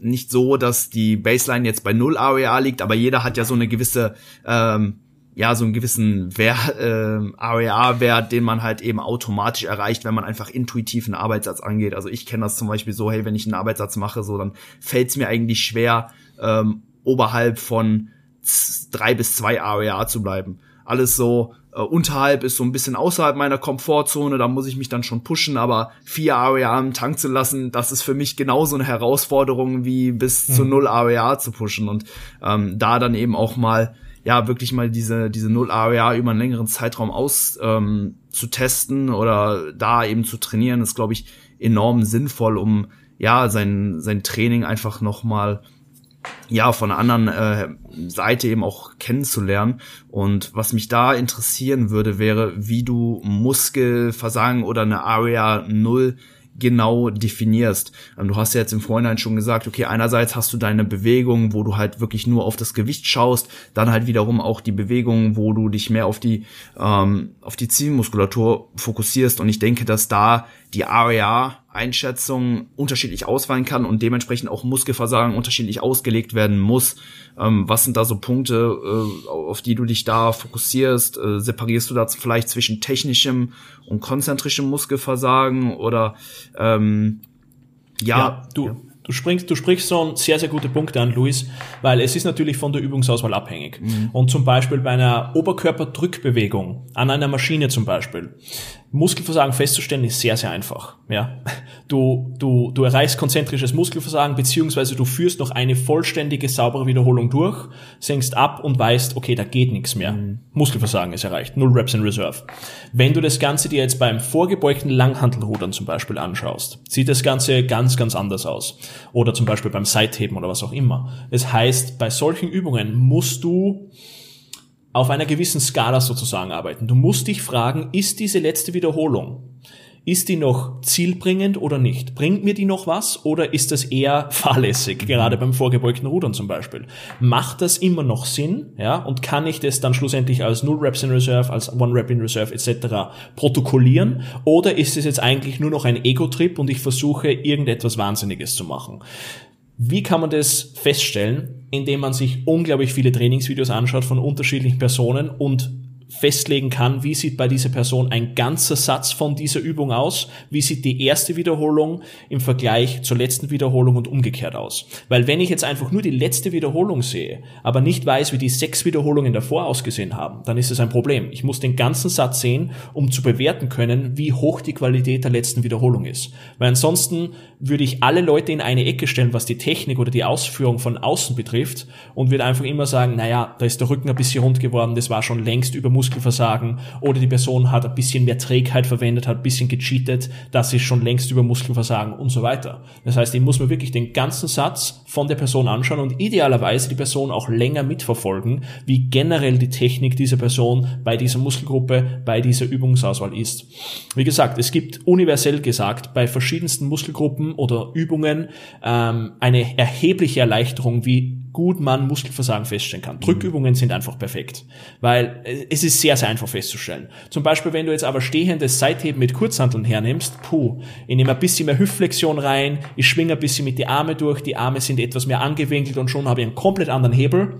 nicht so, dass die Baseline jetzt bei null AOA liegt, aber jeder hat ja so eine gewisse ähm, ja so einen gewissen Wert, äh, AREA-Wert, den man halt eben automatisch erreicht, wenn man einfach intuitiv einen Arbeitssatz angeht. Also ich kenne das zum Beispiel so, hey, wenn ich einen Arbeitssatz mache, so dann fällt es mir eigentlich schwer, ähm, oberhalb von drei bis zwei AREA zu bleiben. Alles so äh, unterhalb ist so ein bisschen außerhalb meiner Komfortzone, da muss ich mich dann schon pushen, aber vier AREA im Tank zu lassen, das ist für mich genauso eine Herausforderung wie bis mhm. zu null AREA zu pushen und ähm, da dann eben auch mal ja wirklich mal diese diese Null AREA über einen längeren Zeitraum aus ähm, zu testen oder da eben zu trainieren, ist glaube ich enorm sinnvoll, um ja sein sein Training einfach noch mal ja von einer anderen äh, Seite eben auch kennenzulernen und was mich da interessieren würde wäre wie du Muskelversagen oder eine Area Null genau definierst. Ähm, du hast ja jetzt im Vorhinein schon gesagt, okay, einerseits hast du deine Bewegung, wo du halt wirklich nur auf das Gewicht schaust, dann halt wiederum auch die Bewegung, wo du dich mehr auf die ähm, auf die Zielmuskulatur fokussierst. Und ich denke, dass da die Area-Einschätzung unterschiedlich ausfallen kann und dementsprechend auch Muskelversagen unterschiedlich ausgelegt werden muss. Ähm, was sind da so Punkte, äh, auf die du dich da fokussierst? Äh, separierst du da vielleicht zwischen technischem und konzentrischem Muskelversagen oder ähm, ja, ja du, Du, springst, du sprichst so sehr, sehr gute Punkte an, Luis, weil es ist natürlich von der Übungsauswahl abhängig. Mhm. Und zum Beispiel bei einer Oberkörperdrückbewegung an einer Maschine zum Beispiel, Muskelversagen festzustellen ist sehr, sehr einfach. Ja, du, du, du erreichst konzentrisches Muskelversagen, beziehungsweise du führst noch eine vollständige, saubere Wiederholung durch, senkst ab und weißt, okay, da geht nichts mehr. Mhm. Muskelversagen ist erreicht. Null Reps in Reserve. Wenn du das Ganze dir jetzt beim vorgebeugten Langhantelrudern zum Beispiel anschaust, sieht das Ganze ganz, ganz anders aus. oder zum Beispiel beim Seitheben oder was auch immer. Das heißt, bei solchen Übungen musst du auf einer gewissen Skala sozusagen arbeiten. Du musst dich fragen, ist diese letzte Wiederholung ist die noch zielbringend oder nicht? Bringt mir die noch was oder ist das eher fahrlässig, gerade beim vorgebeugten Rudern zum Beispiel? Macht das immer noch Sinn? Ja, und kann ich das dann schlussendlich als Null Reps in Reserve, als One Rep in Reserve etc. protokollieren? Oder ist es jetzt eigentlich nur noch ein Ego-Trip und ich versuche irgendetwas Wahnsinniges zu machen? Wie kann man das feststellen? Indem man sich unglaublich viele Trainingsvideos anschaut von unterschiedlichen Personen und festlegen kann, wie sieht bei dieser Person ein ganzer Satz von dieser Übung aus, wie sieht die erste Wiederholung im Vergleich zur letzten Wiederholung und umgekehrt aus. Weil wenn ich jetzt einfach nur die letzte Wiederholung sehe, aber nicht weiß, wie die sechs Wiederholungen davor ausgesehen haben, dann ist es ein Problem. Ich muss den ganzen Satz sehen, um zu bewerten können, wie hoch die Qualität der letzten Wiederholung ist. Weil ansonsten würde ich alle Leute in eine Ecke stellen, was die Technik oder die Ausführung von außen betrifft und würde einfach immer sagen, naja, da ist der Rücken ein bisschen rund geworden, das war schon längst über Muskelversagen oder die Person hat ein bisschen mehr Trägheit verwendet, hat ein bisschen gecheatet, das ist schon längst über Muskelversagen und so weiter. Das heißt, ich muss mir wirklich den ganzen Satz von der Person anschauen und idealerweise die Person auch länger mitverfolgen, wie generell die Technik dieser Person bei dieser Muskelgruppe, bei dieser Übungsauswahl ist. Wie gesagt, es gibt universell gesagt bei verschiedensten Muskelgruppen oder Übungen ähm, eine erhebliche Erleichterung, wie gut man Muskelversagen feststellen kann. Drückübungen sind einfach perfekt, weil es ist sehr, sehr einfach festzustellen. Zum Beispiel, wenn du jetzt aber stehendes Seitheben mit Kurzhanteln hernimmst, puh, ich nehme ein bisschen mehr Hüftflexion rein, ich schwinge ein bisschen mit die Arme durch, die Arme sind etwas mehr angewinkelt und schon habe ich einen komplett anderen Hebel.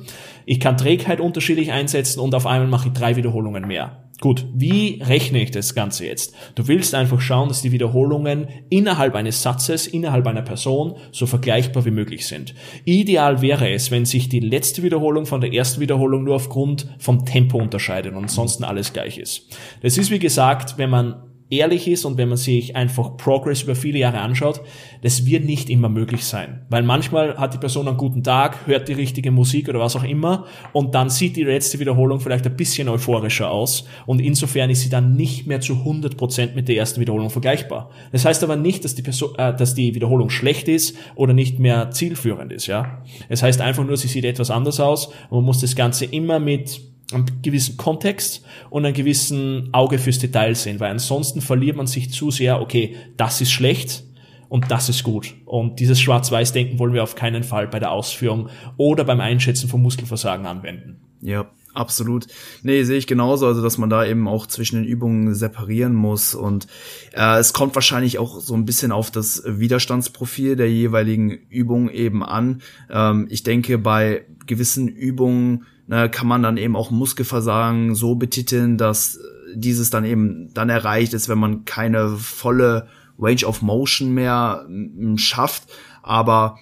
Ich kann Trägheit unterschiedlich einsetzen und auf einmal mache ich drei Wiederholungen mehr. Gut, wie rechne ich das Ganze jetzt? Du willst einfach schauen, dass die Wiederholungen innerhalb eines Satzes, innerhalb einer Person so vergleichbar wie möglich sind. Ideal wäre es, wenn sich die letzte Wiederholung von der ersten Wiederholung nur aufgrund vom Tempo unterscheidet und ansonsten alles gleich ist. Das ist wie gesagt, wenn man ehrlich ist und wenn man sich einfach Progress über viele Jahre anschaut, das wird nicht immer möglich sein. Weil manchmal hat die Person einen guten Tag, hört die richtige Musik oder was auch immer und dann sieht die letzte Wiederholung vielleicht ein bisschen euphorischer aus und insofern ist sie dann nicht mehr zu 100% mit der ersten Wiederholung vergleichbar. Das heißt aber nicht, dass die, Person, äh, dass die Wiederholung schlecht ist oder nicht mehr zielführend ist. Ja, Es heißt einfach nur, sie sieht etwas anders aus und man muss das Ganze immer mit einen gewissen Kontext und einen gewissen Auge fürs Detail sehen, weil ansonsten verliert man sich zu sehr, okay, das ist schlecht und das ist gut. Und dieses Schwarz-Weiß-Denken wollen wir auf keinen Fall bei der Ausführung oder beim Einschätzen von Muskelversagen anwenden. Ja, absolut. Nee, sehe ich genauso, also dass man da eben auch zwischen den Übungen separieren muss und äh, es kommt wahrscheinlich auch so ein bisschen auf das Widerstandsprofil der jeweiligen Übung eben an. Ähm, ich denke, bei gewissen Übungen ne, kann man dann eben auch Muskelversagen so betiteln, dass dieses dann eben dann erreicht ist, wenn man keine volle Range of Motion mehr schafft. Aber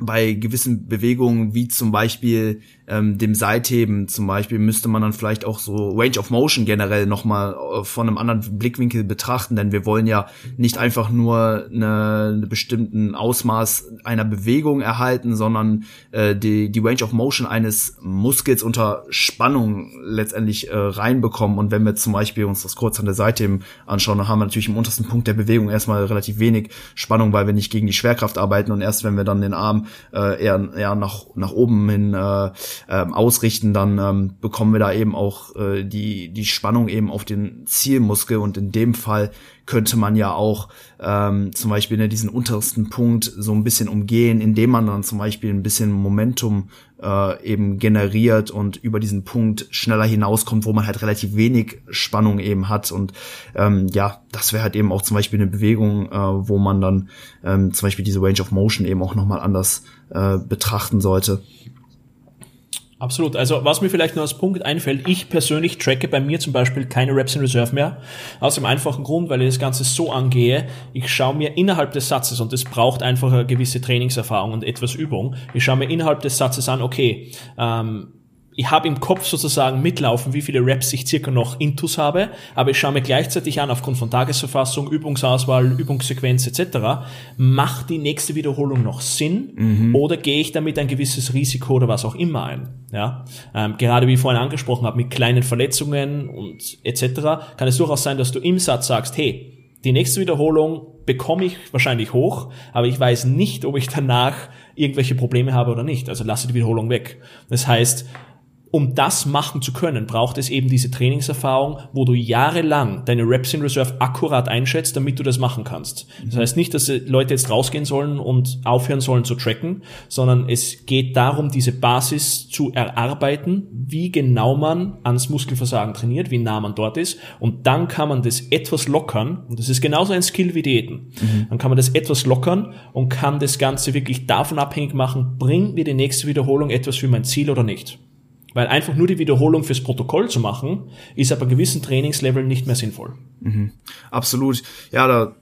bei gewissen Bewegungen, wie zum Beispiel ähm, dem Seitheben zum Beispiel, müsste man dann vielleicht auch so Range of Motion generell nochmal äh, von einem anderen Blickwinkel betrachten, denn wir wollen ja nicht einfach nur eine, eine bestimmten Ausmaß einer Bewegung erhalten, sondern äh, die, die Range of Motion eines Muskels unter Spannung letztendlich äh, reinbekommen. Und wenn wir zum Beispiel uns das kurz an der Seitheben anschauen, dann haben wir natürlich im untersten Punkt der Bewegung erstmal relativ wenig Spannung, weil wir nicht gegen die Schwerkraft arbeiten und erst wenn wir dann den Arm äh, eher, eher nach, nach oben hin äh, ähm, ausrichten, dann ähm, bekommen wir da eben auch äh, die, die Spannung eben auf den Zielmuskel und in dem Fall könnte man ja auch ähm, zum Beispiel in diesen untersten Punkt so ein bisschen umgehen, indem man dann zum Beispiel ein bisschen Momentum äh, eben generiert und über diesen Punkt schneller hinauskommt, wo man halt relativ wenig Spannung eben hat. Und ähm, ja, das wäre halt eben auch zum Beispiel eine Bewegung, äh, wo man dann ähm, zum Beispiel diese Range of Motion eben auch nochmal anders äh, betrachten sollte. Absolut. Also was mir vielleicht nur als Punkt einfällt, ich persönlich tracke bei mir zum Beispiel keine Reps in Reserve mehr. Aus dem einfachen Grund, weil ich das Ganze so angehe, ich schaue mir innerhalb des Satzes, und das braucht einfach eine gewisse Trainingserfahrung und etwas Übung, ich schaue mir innerhalb des Satzes an, okay, ähm, ich habe im Kopf sozusagen mitlaufen, wie viele Reps ich circa noch intus habe, aber ich schaue mir gleichzeitig an, aufgrund von Tagesverfassung, Übungsauswahl, Übungssequenz etc., macht die nächste Wiederholung noch Sinn mhm. oder gehe ich damit ein gewisses Risiko oder was auch immer ein? Ja, ähm, gerade wie ich vorhin angesprochen habe, mit kleinen Verletzungen und etc., kann es durchaus sein, dass du im Satz sagst, hey, Die nächste Wiederholung bekomme ich wahrscheinlich hoch, aber ich weiß nicht, ob ich danach irgendwelche Probleme habe oder nicht. Also lasse die Wiederholung weg. Das heißt, um das machen zu können, braucht es eben diese Trainingserfahrung, wo du jahrelang deine Reps in Reserve akkurat einschätzt, damit du das machen kannst. Das heißt nicht, dass Leute jetzt rausgehen sollen und aufhören sollen zu tracken, sondern es geht darum, diese Basis zu erarbeiten, wie genau man ans Muskelversagen trainiert, wie nah man dort ist. Und dann kann man das etwas lockern. Und das ist genauso ein Skill wie Diäten. Mhm. Dann kann man das etwas lockern und kann das Ganze wirklich davon abhängig machen, bringt mir die nächste Wiederholung etwas für mein Ziel oder nicht. Weil einfach nur die Wiederholung fürs Protokoll zu machen, ist ab einem gewissen Trainingslevel nicht mehr sinnvoll. Mhm. Absolut. Ja, da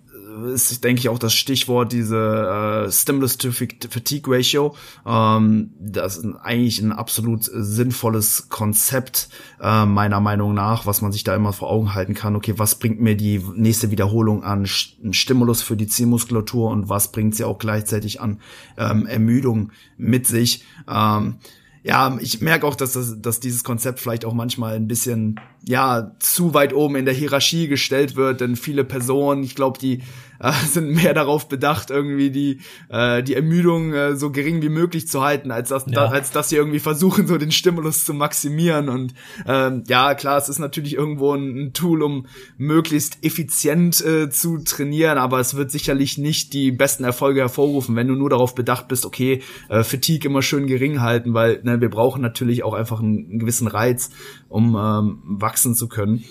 ist, denke ich, auch das Stichwort diese äh, Stimulus to Fatigue Ratio. Ähm, das ist eigentlich ein absolut sinnvolles Konzept äh, meiner Meinung nach, was man sich da immer vor Augen halten kann. Okay, was bringt mir die nächste Wiederholung an Stimulus für die Zielmuskulatur und was bringt sie auch gleichzeitig an ähm, Ermüdung mit sich? Ähm, ja, ich merke auch, dass, das, dass dieses Konzept vielleicht auch manchmal ein bisschen ja zu weit oben in der Hierarchie gestellt wird, denn viele Personen, ich glaube, die äh, sind mehr darauf bedacht, irgendwie die äh, die Ermüdung äh, so gering wie möglich zu halten, als dass ja. da, als dass sie irgendwie versuchen, so den Stimulus zu maximieren. Und ähm, ja, klar, es ist natürlich irgendwo ein, ein Tool, um möglichst effizient äh, zu trainieren, aber es wird sicherlich nicht die besten Erfolge hervorrufen, wenn du nur darauf bedacht bist, okay, äh, Fatigue immer schön gering halten, weil ne, wir brauchen natürlich auch einfach einen, einen gewissen Reiz, um ähm, wachsen zu können.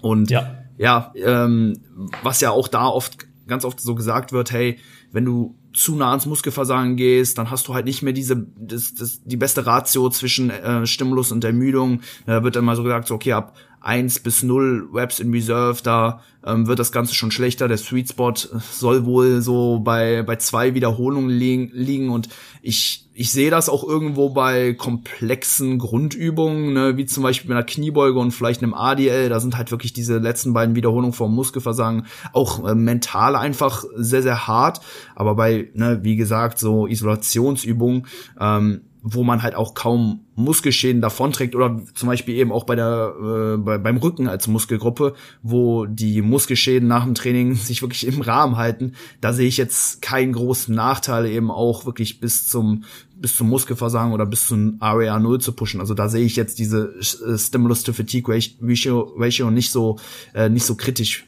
Und ja, ja ähm, was ja auch da oft ganz oft so gesagt wird, hey, wenn du zu nah ans Muskelversagen gehst, dann hast du halt nicht mehr diese das, das, die beste Ratio zwischen äh, Stimulus und Ermüdung. Da wird dann mal so gesagt, so okay, ab eins bis null Reps in Reserve, da ähm, wird das Ganze schon schlechter. Der Sweet Spot soll wohl so bei, bei zwei Wiederholungen liegen, liegen und ich, ich sehe das auch irgendwo bei komplexen Grundübungen, ne, wie zum Beispiel mit einer Kniebeuge und vielleicht einem ADL. Da sind halt wirklich diese letzten beiden Wiederholungen vom Muskelversagen auch äh, mental einfach sehr, sehr hart. Aber bei, ne, wie gesagt, so Isolationsübungen, ähm, wo man halt auch kaum Muskelschäden davonträgt oder zum Beispiel eben auch bei der äh, bei, beim Rücken als Muskelgruppe, wo die Muskelschäden nach dem Training sich wirklich im Rahmen halten. Da sehe ich jetzt keinen großen Nachteil eben auch wirklich bis zum bis zum Muskelversagen oder bis zum RAR 0 zu pushen. Also da sehe ich jetzt diese äh, Stimulus to Fatigue Ratio, Ratio nicht so äh, nicht so kritisch.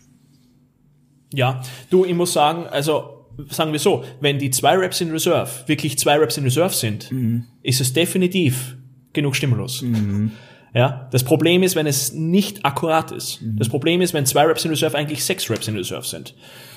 Ja, du, ich muss sagen, also sagen wir so, wenn die zwei Reps in Reserve wirklich zwei Reps in Reserve sind, mhm. ist es definitiv genug Stimulus. Mhm. Ja, das Problem ist, wenn es nicht akkurat ist. Mhm. Das Problem ist, wenn zwei Reps in Reserve eigentlich sechs Reps in Reserve sind.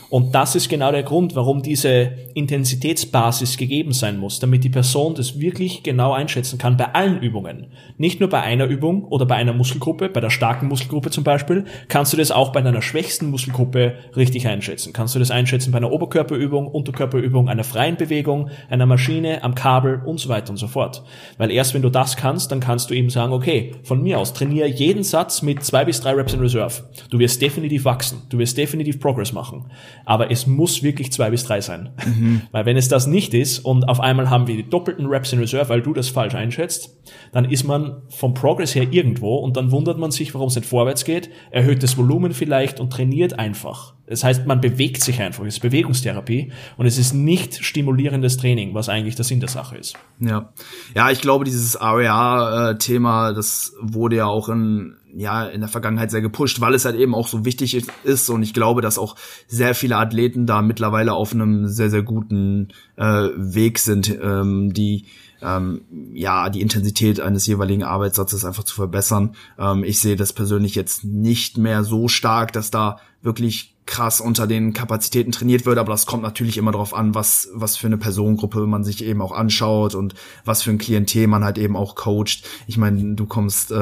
Und das ist genau der Grund, warum diese Intensitätsbasis gegeben sein muss, damit die Person das wirklich genau einschätzen kann bei allen Übungen. Nicht nur bei einer Übung oder bei einer Muskelgruppe, bei der starken Muskelgruppe zum Beispiel, kannst du das auch bei deiner schwächsten Muskelgruppe richtig einschätzen. Kannst du das einschätzen bei einer Oberkörperübung, Unterkörperübung, einer freien Bewegung, einer Maschine, am Kabel und so weiter und so fort. Weil erst wenn du das kannst, dann kannst du eben sagen, okay, von mir aus trainiere jeden Satz mit zwei bis drei Reps in Reserve. Du wirst definitiv wachsen. Du wirst definitiv Progress machen aber es muss wirklich zwei bis drei sein. Mhm. Weil wenn es das nicht ist und auf einmal haben wir die doppelten Reps in Reserve, weil du das falsch einschätzt, dann ist man vom Progress her irgendwo und dann wundert man sich, warum es nicht vorwärts geht, erhöht das Volumen vielleicht und trainiert einfach. Das heißt, man bewegt sich einfach. Es ist Bewegungstherapie und es ist nicht stimulierendes Training, was eigentlich der Sinn der Sache ist. Ja, ja, ich glaube, dieses RER-Thema, das wurde ja auch in ja in der Vergangenheit sehr gepusht, weil es halt eben auch so wichtig ist und ich glaube, dass auch sehr viele Athleten da mittlerweile auf einem sehr sehr guten äh, Weg sind, ähm, die ähm, ja die Intensität eines jeweiligen Arbeitssatzes einfach zu verbessern. Ähm, ich sehe das persönlich jetzt nicht mehr so stark, dass da wirklich krass unter den Kapazitäten trainiert wird, aber das kommt natürlich immer darauf an, was, was für eine Personengruppe man sich eben auch anschaut und was für ein Klientel man halt eben auch coacht. Ich meine, du kommst äh,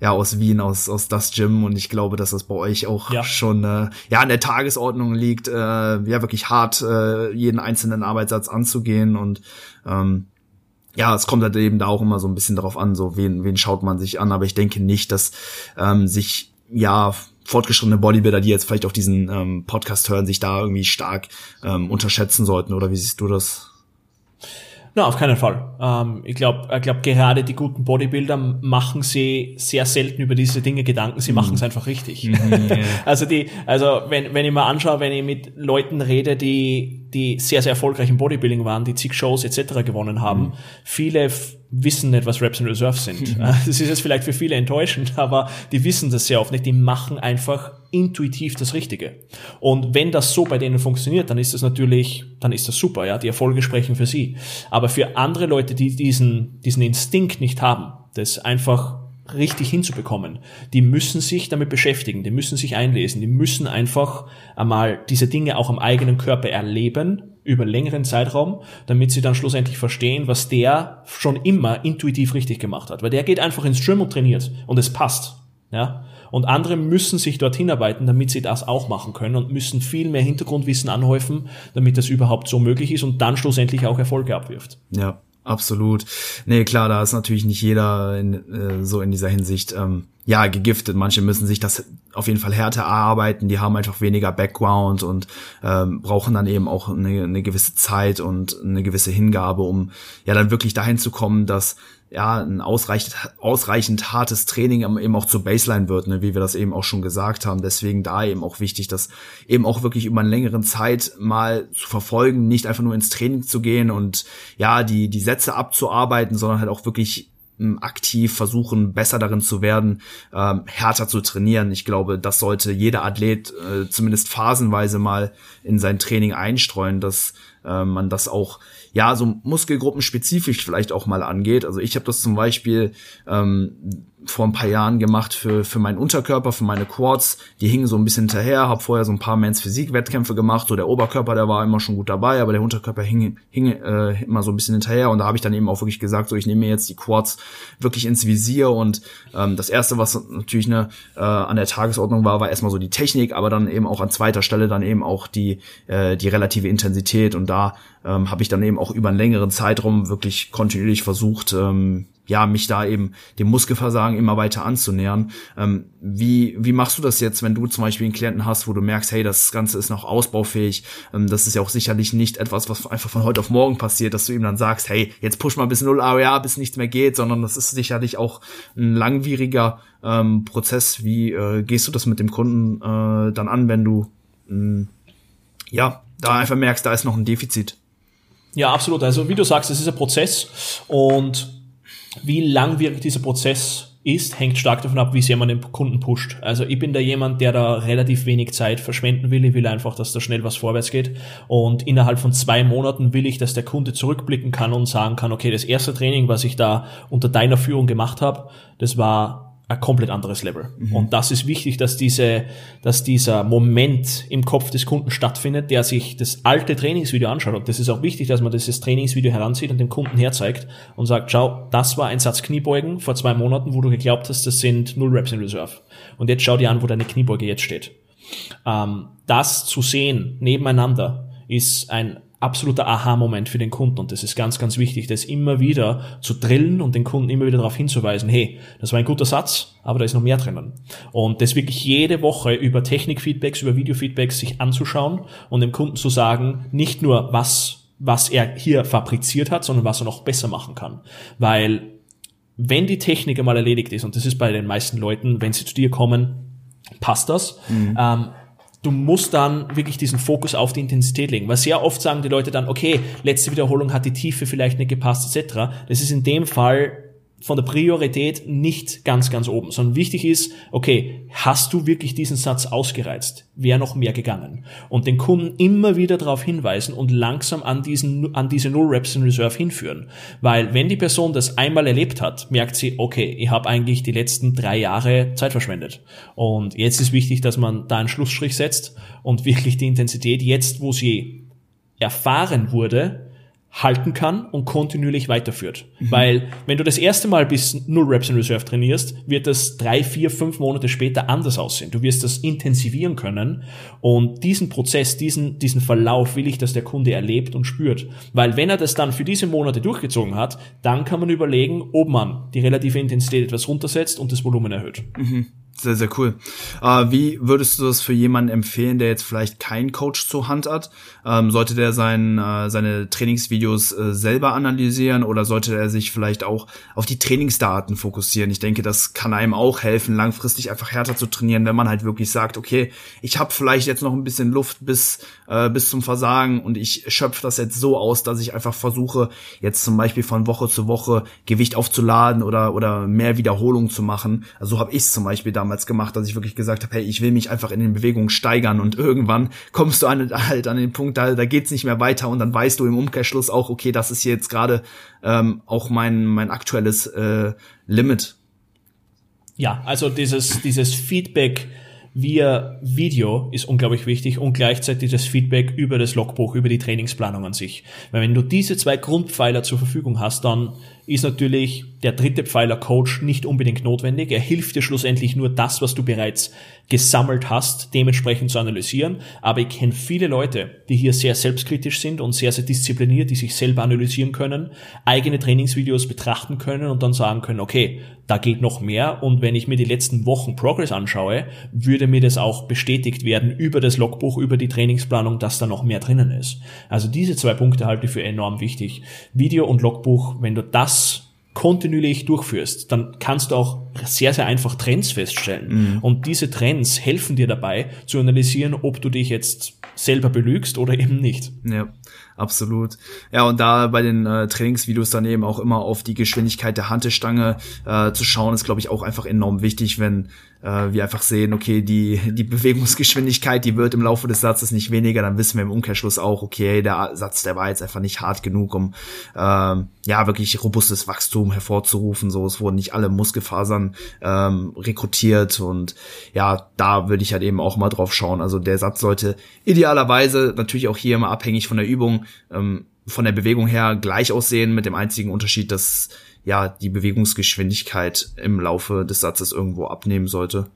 ja aus Wien, aus, aus das Gym und ich glaube, dass das bei euch auch ja. schon äh, ja an der Tagesordnung liegt, äh, ja wirklich hart äh, jeden einzelnen Arbeitssatz anzugehen und ähm, ja, es kommt halt eben da auch immer so ein bisschen darauf an, so wen, wen schaut man sich an, aber ich denke nicht, dass ähm, sich ja fortgeschrittene Bodybuilder, die jetzt vielleicht auch diesen ähm, Podcast hören, sich da irgendwie stark ähm, unterschätzen sollten, oder wie siehst du das? Na, auf keinen Fall. Ähm, ich glaube, ich glaub, gerade die guten Bodybuilder machen sie sehr selten über diese Dinge Gedanken. Sie mhm. machen es einfach richtig. Mhm, yeah. also die, also wenn, wenn ich mal anschaue, wenn ich mit Leuten rede, die, die sehr, sehr erfolgreich im Bodybuilding waren, die zig Shows etc. gewonnen haben, mhm. viele wissen nicht, was Reps in Reserve sind. Das ist jetzt vielleicht für viele enttäuschend, aber die wissen das sehr oft nicht. Die machen einfach intuitiv das Richtige. Und wenn das so bei denen funktioniert, dann ist das natürlich, dann ist das super, ja. Die Erfolge sprechen für sie. Aber für andere Leute, die diesen, diesen Instinkt nicht haben, das einfach richtig hinzubekommen. Die müssen sich damit beschäftigen, die müssen sich einlesen, die müssen einfach einmal diese Dinge auch am eigenen Körper erleben über längeren Zeitraum, damit sie dann schlussendlich verstehen, was der schon immer intuitiv richtig gemacht hat. Weil der geht einfach ins Gym und trainiert und es passt. Ja? Und andere müssen sich dorthin arbeiten, damit sie das auch machen können und müssen viel mehr Hintergrundwissen anhäufen, damit das überhaupt so möglich ist und dann schlussendlich auch Erfolge abwirft. Ja, absolut. Nee, klar, da ist natürlich nicht jeder in, äh, so in dieser Hinsicht ähm, ja gegiftet. Manche müssen sich das auf jeden Fall härter erarbeiten, die haben einfach weniger Background und ähm, brauchen dann eben auch eine, eine gewisse Zeit und eine gewisse Hingabe, um ja dann wirklich dahin zu kommen, dass ja, ein ausreichend, ausreichend hartes Training eben auch zur Baseline wird, ne, wie wir das eben auch schon gesagt haben. Deswegen da eben auch wichtig, das eben auch wirklich über einen längeren Zeit mal zu verfolgen, nicht einfach nur ins Training zu gehen und ja, die, die Sätze abzuarbeiten, sondern halt auch wirklich ähm, aktiv versuchen, besser darin zu werden, ähm, härter zu trainieren. Ich glaube, das sollte jeder Athlet äh, zumindest phasenweise mal in sein Training einstreuen, dass äh, man das auch ja, so muskelgruppenspezifisch vielleicht auch mal angeht. Also ich habe das zum Beispiel ähm, vor ein paar Jahren gemacht für, für meinen Unterkörper, für meine Quads. Die hingen so ein bisschen hinterher, habe vorher so ein paar Mans Physik-Wettkämpfe gemacht. So der Oberkörper, der war immer schon gut dabei, aber der Unterkörper hing, hing äh, immer so ein bisschen hinterher. Und da habe ich dann eben auch wirklich gesagt, so ich nehme mir jetzt die Quads wirklich ins Visier. Und ähm, das Erste, was natürlich ne, äh, an der Tagesordnung war, war erstmal so die Technik, aber dann eben auch an zweiter Stelle dann eben auch die, äh, die relative Intensität. Und da ähm, habe ich dann eben auch über einen längeren Zeitraum wirklich kontinuierlich versucht, ähm, ja, mich da eben dem Muskelversagen immer weiter anzunähern. Ähm, wie, wie machst du das jetzt, wenn du zum Beispiel einen Klienten hast, wo du merkst, hey, das Ganze ist noch ausbaufähig, ähm, das ist ja auch sicherlich nicht etwas, was einfach von heute auf morgen passiert, dass du ihm dann sagst, hey, jetzt push mal bis null AOA, bis nichts mehr geht, sondern das ist sicherlich auch ein langwieriger ähm, Prozess. Wie äh, gehst du das mit dem Kunden äh, dann an, wenn du mh, ja da einfach merkst, da ist noch ein Defizit? Ja, absolut. Also wie du sagst, es ist ein Prozess und wie langwierig dieser Prozess ist, hängt stark davon ab, wie sehr man den Kunden pusht. Also ich bin da jemand, der da relativ wenig Zeit verschwenden will. Ich will einfach, dass da schnell was vorwärts geht. Und innerhalb von zwei Monaten will ich, dass der Kunde zurückblicken kann und sagen kann, okay, das erste Training, was ich da unter deiner Führung gemacht habe, das war ein komplett anderes Level. Mhm. Und das ist wichtig, dass diese, dass dieser Moment im Kopf des Kunden stattfindet, der sich das alte Trainingsvideo anschaut. Und das ist auch wichtig, dass man dieses Trainingsvideo heranzieht und dem Kunden herzeigt und sagt, schau, das war ein Satz Kniebeugen vor zwei Monaten, wo du geglaubt hast, das sind null Reps in Reserve. Und jetzt schau dir an, wo deine Kniebeuge jetzt steht. Ähm, das zu sehen nebeneinander ist ein absoluter Aha-Moment für den Kunden und das ist ganz, ganz wichtig, das immer wieder zu drillen und den Kunden immer wieder darauf hinzuweisen, hey, das war ein guter Satz, aber da ist noch mehr drinnen. Und das wirklich jede Woche über Technik-Feedbacks, über Video-Feedbacks sich anzuschauen und dem Kunden zu sagen, nicht nur was was er hier fabriziert hat, sondern was er noch besser machen kann. Weil wenn die Technik einmal erledigt ist, und das ist bei den meisten Leuten, wenn sie zu dir kommen, passt das, mhm. ähm, du musst dann wirklich diesen Fokus auf die Intensität legen. Weil sehr oft sagen die Leute dann, okay, letzte Wiederholung hat die Tiefe vielleicht nicht gepasst, etc. Das ist in dem Fall von der Priorität nicht ganz, ganz oben, sondern wichtig ist, okay, hast du wirklich diesen Satz ausgereizt? Wäre noch mehr gegangen? Und den Kunden immer wieder darauf hinweisen und langsam an diesen, an diese Null Reps in Reserve hinführen. Weil wenn die Person das einmal erlebt hat, merkt sie, okay, ich habe eigentlich die letzten drei Jahre Zeit verschwendet. Und jetzt ist wichtig, dass man da einen Schlussstrich setzt und wirklich die Intensität jetzt, wo sie erfahren wurde, halten kann und kontinuierlich weiterführt. Mhm. Weil wenn du das erste Mal bis null Reps in Reserve trainierst, wird das drei, vier, fünf Monate später anders aussehen. Du wirst das intensivieren können und diesen Prozess, diesen, diesen Verlauf will ich, dass der Kunde erlebt und spürt. Weil wenn er das dann für diese Monate durchgezogen hat, dann kann man überlegen, ob man die relative Intensität etwas runtersetzt und das Volumen erhöht. Mhm. Sehr, sehr cool. Äh, wie würdest du das für jemanden empfehlen, der jetzt vielleicht keinen Coach zur Hand hat? Ähm, sollte der sein, äh, seine Trainingsvideos äh, selber analysieren oder sollte er sich vielleicht auch auf die Trainingsdaten fokussieren? Ich denke, das kann einem auch helfen, langfristig einfach härter zu trainieren, wenn man halt wirklich sagt, okay, ich habe vielleicht jetzt noch ein bisschen Luft bis, äh, bis zum Versagen und ich schöpfe das jetzt so aus, dass ich einfach versuche, jetzt zum Beispiel von Woche zu Woche Gewicht aufzuladen oder, oder mehr Wiederholungen zu machen. Also so habe ich zum Beispiel damals damals gemacht, dass ich wirklich gesagt habe, hey, ich will mich einfach in den Bewegungen steigern und irgendwann kommst du an, halt an den Punkt, da, da geht's nicht mehr weiter und dann weißt du im Umkehrschluss auch, okay, das ist jetzt gerade ähm, auch mein, mein aktuelles äh, Limit. Ja, also dieses, dieses Feedback via Video ist unglaublich wichtig und gleichzeitig das Feedback über das Logbuch, über die Trainingsplanung an sich. Weil wenn du diese zwei Grundpfeiler zur Verfügung hast, dann ist natürlich der dritte Pfeiler Coach nicht unbedingt notwendig. Er hilft dir schlussendlich nur das, was du bereits gesammelt hast, dementsprechend zu analysieren. Aber ich kenne viele Leute, die hier sehr selbstkritisch sind und sehr, sehr diszipliniert, die sich selber analysieren können, eigene Trainingsvideos betrachten können und dann sagen können, okay, da geht noch mehr. Und wenn ich mir die letzten Wochen Progress anschaue, würde mir das auch bestätigt werden über das Logbuch, über die Trainingsplanung, dass da noch mehr drinnen ist. Also diese zwei Punkte halte ich für enorm wichtig. Video und Logbuch, wenn du das kontinuierlich durchführst, dann kannst du auch sehr, sehr einfach Trends feststellen. Mhm. Und diese Trends helfen dir dabei zu analysieren, ob du dich jetzt selber belügst oder eben nicht. Ja, absolut. Ja, und da bei den äh, Trainingsvideos dann eben auch immer auf die Geschwindigkeit der Hantelstange äh, zu schauen, ist, glaube ich, auch einfach enorm wichtig, wenn äh, wir einfach sehen, okay, die, die Bewegungsgeschwindigkeit, die wird im Laufe des Satzes nicht weniger, dann wissen wir im Umkehrschluss auch, okay, der Satz, der war jetzt einfach nicht hart genug, um äh, ja wirklich robustes Wachstum hervorzurufen. So, es wurden nicht alle Muskelfasern ähm, rekrutiert und ja, da würde ich halt eben auch mal drauf schauen. Also der Satz sollte idealerweise natürlich auch hier immer abhängig von der Übung ähm, von der Bewegung her gleich aussehen, mit dem einzigen Unterschied, dass ja die Bewegungsgeschwindigkeit im Laufe des Satzes irgendwo abnehmen sollte.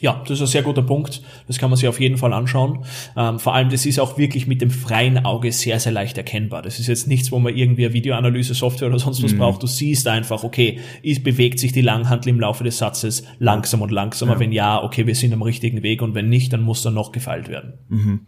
Ja, das ist ein sehr guter Punkt. Das kann man sich auf jeden Fall anschauen. Ähm, vor allem, das ist auch wirklich mit dem freien Auge sehr, sehr leicht erkennbar. Das ist jetzt nichts, wo man irgendwie eine Videoanalyse-Software oder sonst was mhm. braucht. Du siehst einfach, okay, ist, bewegt sich die Langhantel im Laufe des Satzes langsam und langsamer. Ja. Wenn ja, okay, wir sind am richtigen Weg und wenn nicht, dann muss dann noch gefeilt werden. Mhm.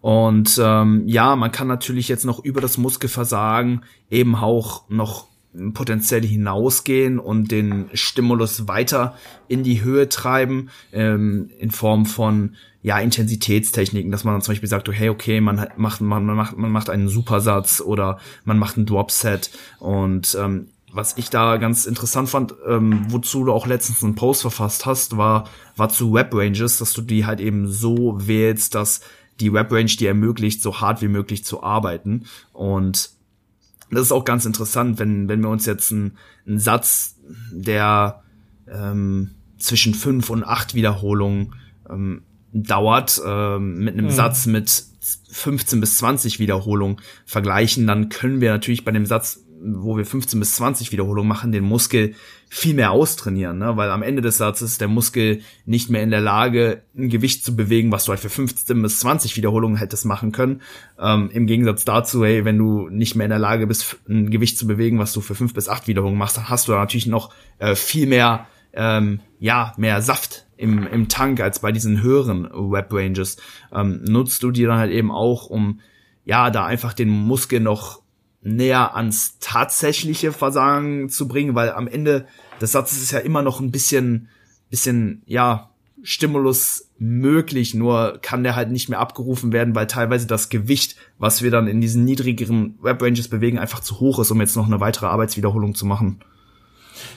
Und ähm, ja, man kann natürlich jetzt noch über das Muskelversagen eben auch noch potenziell hinausgehen und den Stimulus weiter in die Höhe treiben, ähm, in Form von ja, Intensitätstechniken, dass man dann zum Beispiel sagt, hey, okay, man macht, man, man macht, man macht einen Supersatz oder man macht ein Dropset und ähm, was ich da ganz interessant fand, ähm, wozu du auch letztens einen Post verfasst hast, war, war zu Web Ranges, dass du die halt eben so wählst, dass die Web Range dir ermöglicht, so hart wie möglich zu arbeiten. Und das ist auch ganz interessant, wenn, wenn wir uns jetzt einen, einen Satz, der ähm, zwischen fünf und acht Wiederholungen ähm, dauert, ähm, mit einem mhm. Satz mit 15 bis 20 Wiederholungen vergleichen, dann können wir natürlich bei dem Satz wo wir 15 bis 20 Wiederholungen machen, den Muskel viel mehr austrainieren, ne? weil am Ende des Satzes ist der Muskel nicht mehr in der Lage, ein Gewicht zu bewegen, was du halt für 15 bis 20 Wiederholungen hättest machen können. Ähm, Im Gegensatz dazu, hey, wenn du nicht mehr in der Lage bist, ein Gewicht zu bewegen, was du für 5 bis 8 Wiederholungen machst, dann hast du da natürlich noch äh, viel mehr, ähm, ja, mehr Saft im, im Tank als bei diesen höheren Web Ranges. Ähm, nutzt du die dann halt eben auch, um ja, da einfach den Muskel noch näher ans tatsächliche Versagen zu bringen, weil am Ende des Satzes ist ja immer noch ein bisschen, bisschen, ja, Stimulus möglich, nur kann der halt nicht mehr abgerufen werden, weil teilweise das Gewicht, was wir dann in diesen niedrigeren Web Ranges bewegen, einfach zu hoch ist, um jetzt noch eine weitere Arbeitswiederholung zu machen.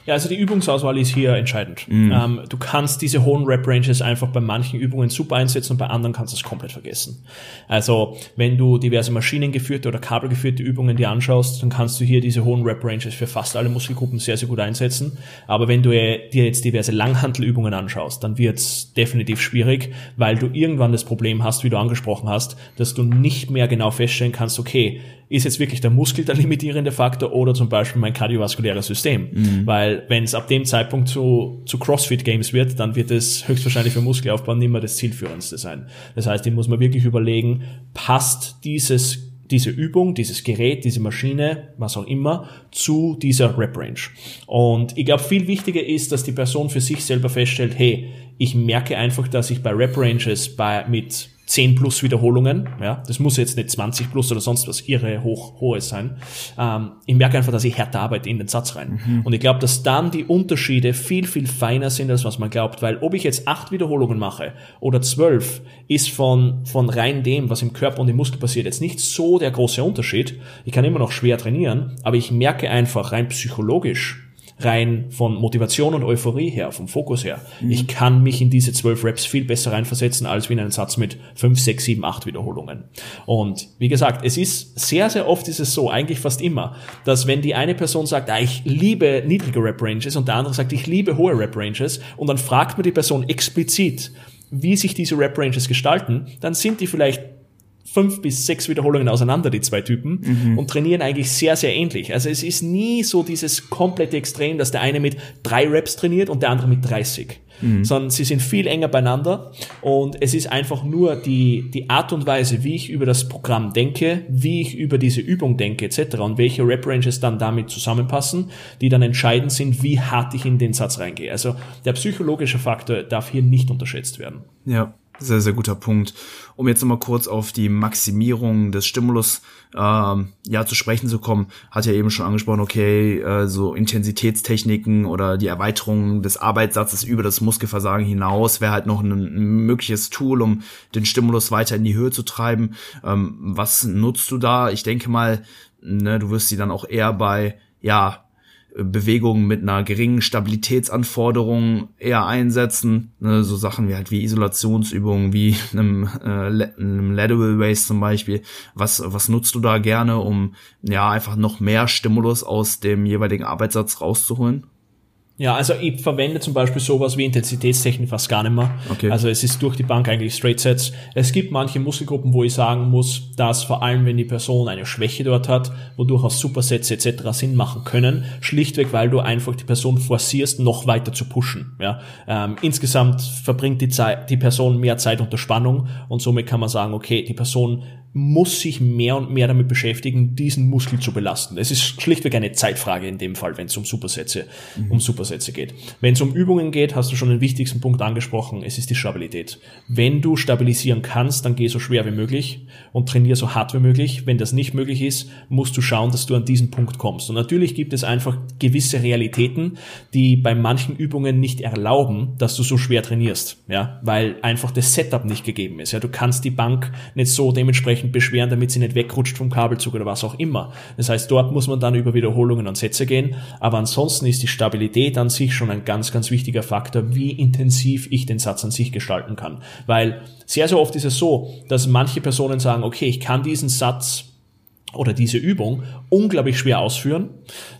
Ja, also die Übungsauswahl ist hier entscheidend. Mhm. Ähm, du kannst diese hohen Rep-Ranges einfach bei manchen Übungen super einsetzen und bei anderen kannst du es komplett vergessen. Also wenn du diverse maschinengeführte oder kabelgeführte Übungen dir anschaust, dann kannst du hier diese hohen Rep-Ranges für fast alle Muskelgruppen sehr, sehr gut einsetzen. Aber wenn du dir jetzt diverse Langhantelübungen anschaust, dann wird es definitiv schwierig, weil du irgendwann das Problem hast, wie du angesprochen hast, dass du nicht mehr genau feststellen kannst, okay, ist jetzt wirklich der Muskel der limitierende Faktor oder zum Beispiel mein kardiovaskuläres System. Mhm. Weil wenn es ab dem Zeitpunkt zu, zu CrossFit Games wird, dann wird es höchstwahrscheinlich für Muskelaufbau nicht mehr das zielführendste sein. Das heißt, hier muss man wirklich überlegen, passt dieses diese Übung, dieses Gerät, diese Maschine, was auch immer, zu dieser Rep-Range. Und ich glaube, viel wichtiger ist, dass die Person für sich selber feststellt, hey, ich merke einfach, dass ich bei Rep-Ranges bei, mit 10 plus Wiederholungen, ja, das muss jetzt nicht 20 plus oder sonst was irre hoch, hohes sein. Ähm, ich merke einfach, dass ich härter arbeite in den Satz rein. Mhm. Und ich glaube, dass dann die Unterschiede viel, viel feiner sind, als was man glaubt, weil ob ich jetzt acht Wiederholungen mache oder zwölf, ist von, von rein dem, was im Körper und im Muskel passiert, jetzt nicht so der große Unterschied. Ich kann immer noch schwer trainieren, aber ich merke einfach rein psychologisch, rein von Motivation und Euphorie her, vom Fokus her. Mhm. Ich kann mich in diese zwölf Reps viel besser reinversetzen, als wie in einen Satz mit fünf, sechs, sieben, acht Wiederholungen. Und wie gesagt, es ist sehr, sehr oft ist es so, eigentlich fast immer, dass wenn die eine Person sagt, ah, ich liebe niedrige Rep-Ranges und der andere sagt, ich liebe hohe Rep-Ranges und dann fragt man die Person explizit, wie sich diese Rep-Ranges gestalten, dann sind die vielleicht fünf bis sechs Wiederholungen auseinander, die zwei Typen, mhm. und trainieren eigentlich sehr, sehr ähnlich. Also es ist nie so dieses komplette Extrem, dass der eine mit drei Reps trainiert und der andere mit 30. Mhm. Sondern sie sind viel enger beieinander und es ist einfach nur die, die Art und Weise, wie ich über das Programm denke, wie ich über diese Übung denke etc. und welche Rep-Ranges dann damit zusammenpassen, die dann entscheidend sind, wie hart ich in den Satz reingehe. Also der psychologische Faktor darf hier nicht unterschätzt werden. Ja, sehr, sehr guter Punkt. Um jetzt nochmal kurz auf die Maximierung des Stimulus ähm, ja zu sprechen zu kommen, hat ja eben schon angesprochen, okay, äh, so Intensitätstechniken oder die Erweiterung des Arbeitssatzes über das Muskelversagen hinaus wäre halt noch ein, ein, mögliches Tool, um den Stimulus weiter in die Höhe zu treiben. Ähm, was nutzt du da? Ich denke mal, ne, du wirst sie dann auch eher bei ja Bewegungen mit einer geringen Stabilitätsanforderung eher einsetzen. Ne, so Sachen wie halt wie Isolationsübungen, wie einem, äh, einem Lateral Race zum Beispiel. Was, was nutzt du da gerne, um ja einfach noch mehr Stimulus aus dem jeweiligen Arbeitssatz rauszuholen? Ja, also ich verwende zum Beispiel sowas wie Intensitätstechnik fast gar nicht mehr. Okay. Also es ist durch die Bank eigentlich Straight Sets. Es gibt manche Muskelgruppen, wo ich sagen muss, dass vor allem, wenn die Person eine Schwäche dort hat, wo durchaus Supersets etc. Sinn machen können, schlichtweg, weil du einfach die Person forcierst, noch weiter zu pushen. Ja? Ähm, insgesamt verbringt die, Zeit, die Person mehr Zeit unter Spannung und somit kann man sagen, okay, die Person muss sich mehr und mehr damit beschäftigen, diesen Muskel zu belasten. Es ist schlichtweg eine Zeitfrage in dem Fall, wenn es um Supersätze, mhm. um Supersätze geht. Wenn es um Übungen geht, hast du schon den wichtigsten Punkt angesprochen, es ist die Stabilität. Wenn du stabilisieren kannst, dann geh so schwer wie möglich und trainier so hart wie möglich. Wenn das nicht möglich ist, musst du schauen, dass du an diesen Punkt kommst. Und natürlich gibt es einfach gewisse Realitäten, die bei manchen Übungen nicht erlauben, dass du so schwer trainierst, ja, weil einfach das Setup nicht gegeben ist. Ja, du kannst die Bank nicht so dementsprechend dementsprechend beschweren, damit sie nicht wegrutscht vom Kabelzug oder was auch immer. Das heißt, dort muss man dann über Wiederholungen und Sätze gehen. Aber ansonsten ist die Stabilität an sich schon ein ganz, ganz wichtiger Faktor, wie intensiv ich den Satz an sich gestalten kann. Weil sehr, sehr oft ist es so, dass manche Personen sagen, okay, ich kann diesen Satz oder diese Übung unglaublich schwer ausführen,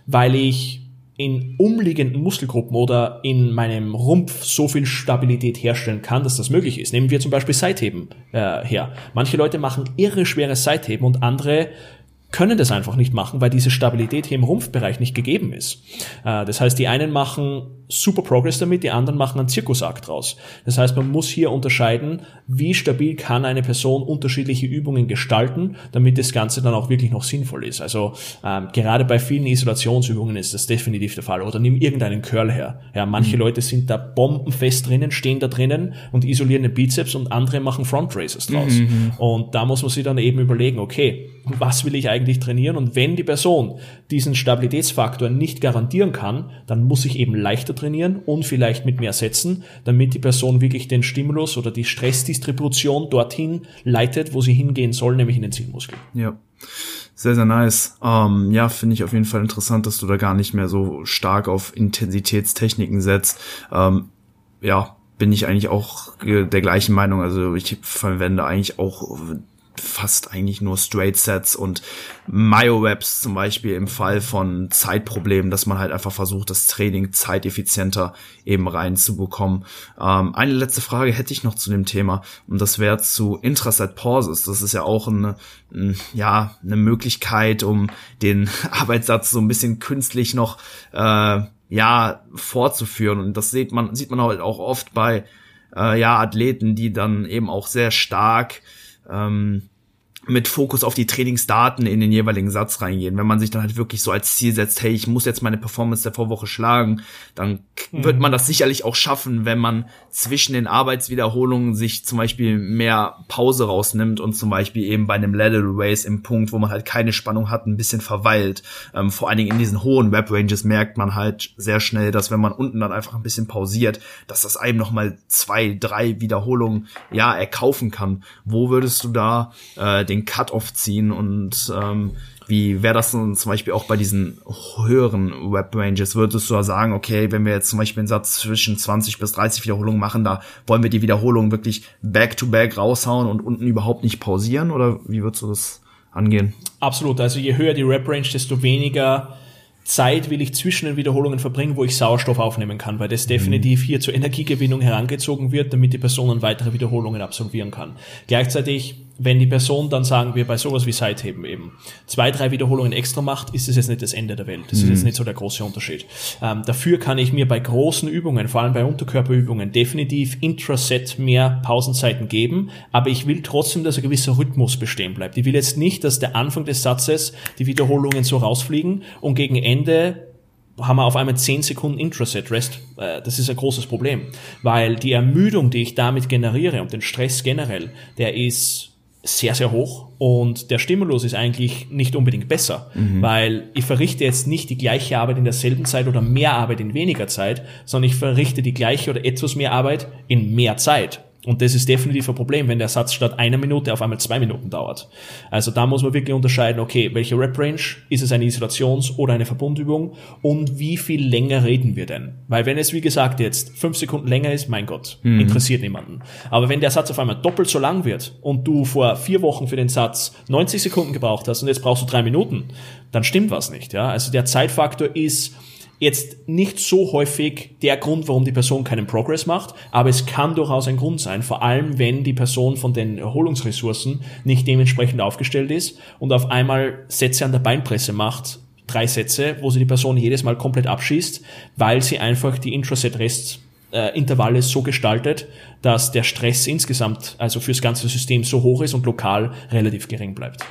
weil ich in umliegenden Muskelgruppen oder in meinem Rumpf so viel Stabilität herstellen kann, dass das möglich ist. Nehmen wir zum Beispiel Seitheben äh, her. Manche Leute machen irre schweres Seitheben und andere können das einfach nicht machen, weil diese Stabilität hier im Rumpfbereich nicht gegeben ist. Äh, das heißt, die einen machen super Progress damit, die anderen machen einen Zirkusakt draus. Das heißt, man muss hier unterscheiden, wie stabil kann eine Person unterschiedliche Übungen gestalten, damit das Ganze dann auch wirklich noch sinnvoll ist. Also ähm, gerade bei vielen Isolationsübungen ist das definitiv der Fall. Oder nimm irgendeinen Curl her. Ja, manche mhm. Leute sind da bombenfest drinnen, stehen da drinnen und isolieren den Bizeps und andere machen Front Races draus. Mhm. Und da muss man sich dann eben überlegen, okay, was will ich eigentlich trainieren? Und wenn die Person diesen Stabilitätsfaktor nicht garantieren kann, dann muss ich eben leichter trainieren und vielleicht mit mehr Sätzen, damit die Person wirklich den Stimulus oder die Stressdistribution dorthin leitet, wo sie hingehen soll, nämlich in den Zielmuskel. Ja. Sehr, sehr nice. Ähm, ja, finde ich auf jeden Fall interessant, dass du da gar nicht mehr so stark auf Intensitätstechniken setzt. Ähm, ja, bin ich eigentlich auch der gleichen Meinung. Also ich verwende eigentlich auch fast eigentlich nur Straight Sets und Myo-Webs zum Beispiel im Fall von Zeitproblemen, dass man halt einfach versucht, das Training zeiteffizienter eben reinzubekommen. Ähm, eine letzte Frage hätte ich noch zu dem Thema und das wäre zu Intraset Pauses. Das ist ja auch eine, ja, eine Möglichkeit, um den Arbeitssatz so ein bisschen künstlich noch, äh, ja, fortzuführen und das sieht man, sieht man halt auch oft bei, äh, ja, Athleten, die dann eben auch sehr stark ähm, mit Fokus auf die Trainingsdaten in den jeweiligen Satz reingehen. Wenn man sich dann halt wirklich so als Ziel setzt, hey, ich muss jetzt meine Performance der Vorwoche schlagen, dann mhm. wird man das sicherlich auch schaffen, wenn man zwischen den Arbeitswiederholungen sich zum Beispiel mehr Pause rausnimmt und zum Beispiel eben bei einem Lateral Race im Punkt, wo man halt keine Spannung hat, ein bisschen verweilt. Ähm, vor allen Dingen in diesen hohen Web Ranges merkt man halt sehr schnell, dass wenn man unten dann einfach ein bisschen pausiert, dass das einem nochmal zwei, drei Wiederholungen ja erkaufen kann. Wo würdest du da äh, den den Cut-off ziehen und ähm, wie wäre das zum Beispiel auch bei diesen höheren Web-Ranges? Würdest du da sagen, okay, wenn wir jetzt zum Beispiel einen Satz zwischen 20 bis 30 Wiederholungen machen, da wollen wir die Wiederholungen wirklich back-to-back -back raushauen und unten überhaupt nicht pausieren? Oder wie würdest du das angehen? Absolut. Also je höher die Rep-Range, desto weniger Zeit will ich zwischen den Wiederholungen verbringen, wo ich Sauerstoff aufnehmen kann, weil das mhm. definitiv hier zur Energiegewinnung herangezogen wird, damit die Person weitere Wiederholungen absolvieren kann. Gleichzeitig wenn die Person dann sagen wir bei sowas wie Seitheben eben zwei, drei Wiederholungen extra macht, ist es jetzt nicht das Ende der Welt. Das mhm. ist jetzt nicht so der große Unterschied. Ähm, dafür kann ich mir bei großen Übungen, vor allem bei Unterkörperübungen, definitiv intraset mehr Pausenzeiten geben, aber ich will trotzdem, dass ein gewisser Rhythmus bestehen bleibt. Ich will jetzt nicht, dass der Anfang des Satzes die Wiederholungen so rausfliegen und gegen Ende haben wir auf einmal 10 Sekunden Intraset Rest. Äh, das ist ein großes Problem, weil die Ermüdung, die ich damit generiere und den Stress generell, der ist sehr, sehr hoch und der Stimulus ist eigentlich nicht unbedingt besser, mhm. weil ich verrichte jetzt nicht die gleiche Arbeit in derselben Zeit oder mehr Arbeit in weniger Zeit, sondern ich verrichte die gleiche oder etwas mehr Arbeit in mehr Zeit. Und das ist definitiv ein Problem, wenn der Satz statt einer Minute auf einmal zwei Minuten dauert. Also da muss man wirklich unterscheiden, okay, welche Rep-Range, ist es eine Isolations- oder eine Verbundübung und wie viel länger reden wir denn? Weil wenn es, wie gesagt, jetzt fünf Sekunden länger ist, mein Gott, mhm. interessiert niemanden. Aber wenn der Satz auf einmal doppelt so lang wird und du vor vier Wochen für den Satz 90 Sekunden gebraucht hast und jetzt brauchst du drei Minuten, dann stimmt was nicht, ja. Also der Zeitfaktor ist jetzt nicht so häufig der Grund, warum die Person keinen Progress macht, aber es kann durchaus ein Grund sein, vor allem wenn die Person von den Erholungsressourcen nicht dementsprechend aufgestellt ist und auf einmal Sätze an der Beinpresse macht, drei Sätze, wo sie die Person jedes Mal komplett abschießt, weil sie einfach die Intraset-Rest äh, Intervalle so gestaltet, dass der Stress insgesamt, also fürs ganze System so hoch ist und lokal relativ gering bleibt.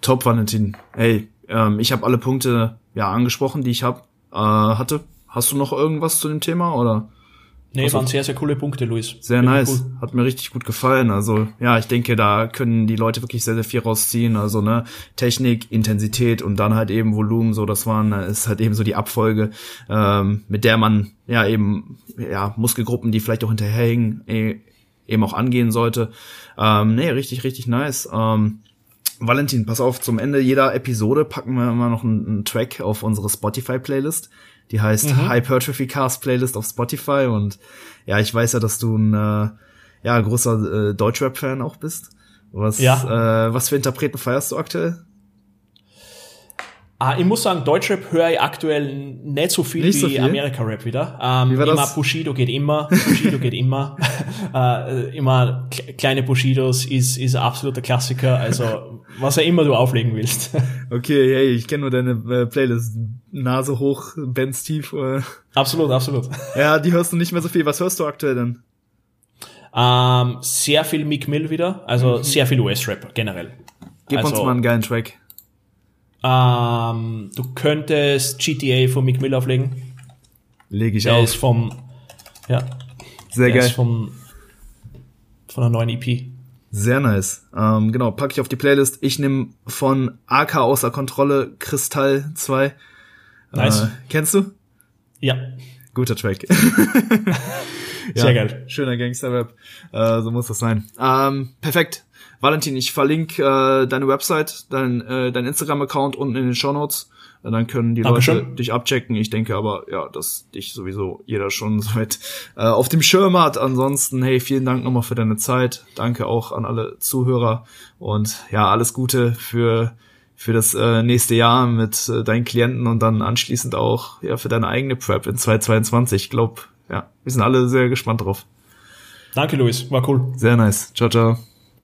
Top, Valentin. Hey, ähm, ich habe alle Punkte ja angesprochen, die ich habe äh, hatte. Hast du noch irgendwas zu dem Thema oder? Nee, also, waren sehr, sehr coole Punkte, Luis. Sehr Bin nice. Cool. Hat mir richtig gut gefallen. Also, ja, ich denke, da können die Leute wirklich sehr, sehr viel rausziehen. Also, ne, Technik, Intensität und dann halt eben Volumen, so, das waren, ist halt eben so die Abfolge, ähm, mit der man, ja, eben, ja, Muskelgruppen, die vielleicht auch hinterherhängen, eh, eben auch angehen sollte. Ähm, nee, richtig, richtig nice. Ähm, Valentin, pass auf, zum Ende jeder Episode packen wir immer noch einen, einen Track auf unsere Spotify-Playlist. Die heißt mhm. Hypertrophy Cast Playlist auf Spotify. Und ja, ich weiß ja, dass du ein äh, ja, großer äh, Deutschrap-Fan auch bist. Was, ja. äh, was für Interpreten feierst du aktuell? Ah, ich muss sagen, Deutschrap höre ich aktuell nicht so viel nicht wie so? Amerika-Rap wieder. Ähm, immer das? Bushido geht immer, Bushido geht immer. äh, immer kleine Bushidos ist, ist ein absoluter Klassiker. Also was er immer du auflegen willst. okay, hey, ich kenne nur deine äh, Playlist. Nase hoch, Benz tief. Äh. Absolut, absolut. Ja, die hörst du nicht mehr so viel. Was hörst du aktuell denn? Ähm, sehr viel Meek Mill wieder, also mhm. sehr viel US-Rap generell. Gib also, uns mal einen geilen Track. Ähm, du könntest GTA von Mick Mill auflegen. Lege ich der auf. ist vom, ja. Sehr der geil. Ist vom, von einer neuen EP. Sehr nice. Ähm, genau, packe ich auf die Playlist. Ich nehme von AK außer Kontrolle Kristall 2. Nice. Äh, kennst du? Ja. Guter Track. ja, Sehr geil. Schöner Gangster-Rap. Äh, so muss das sein. Ähm, perfekt. Valentin, ich verlinke äh, deine Website, dein, äh, dein Instagram-Account unten in den Show Notes. Dann können die Dankeschön. Leute dich abchecken. Ich denke aber, ja, dass dich sowieso jeder schon soweit äh, auf dem Schirm hat. Ansonsten, hey, vielen Dank nochmal für deine Zeit. Danke auch an alle Zuhörer und ja, alles Gute für für das äh, nächste Jahr mit äh, deinen Klienten und dann anschließend auch ja für deine eigene Prep in 2022. Ich glaube, ja, wir sind alle sehr gespannt drauf. Danke, Luis. War cool. Sehr nice. Ciao, ciao.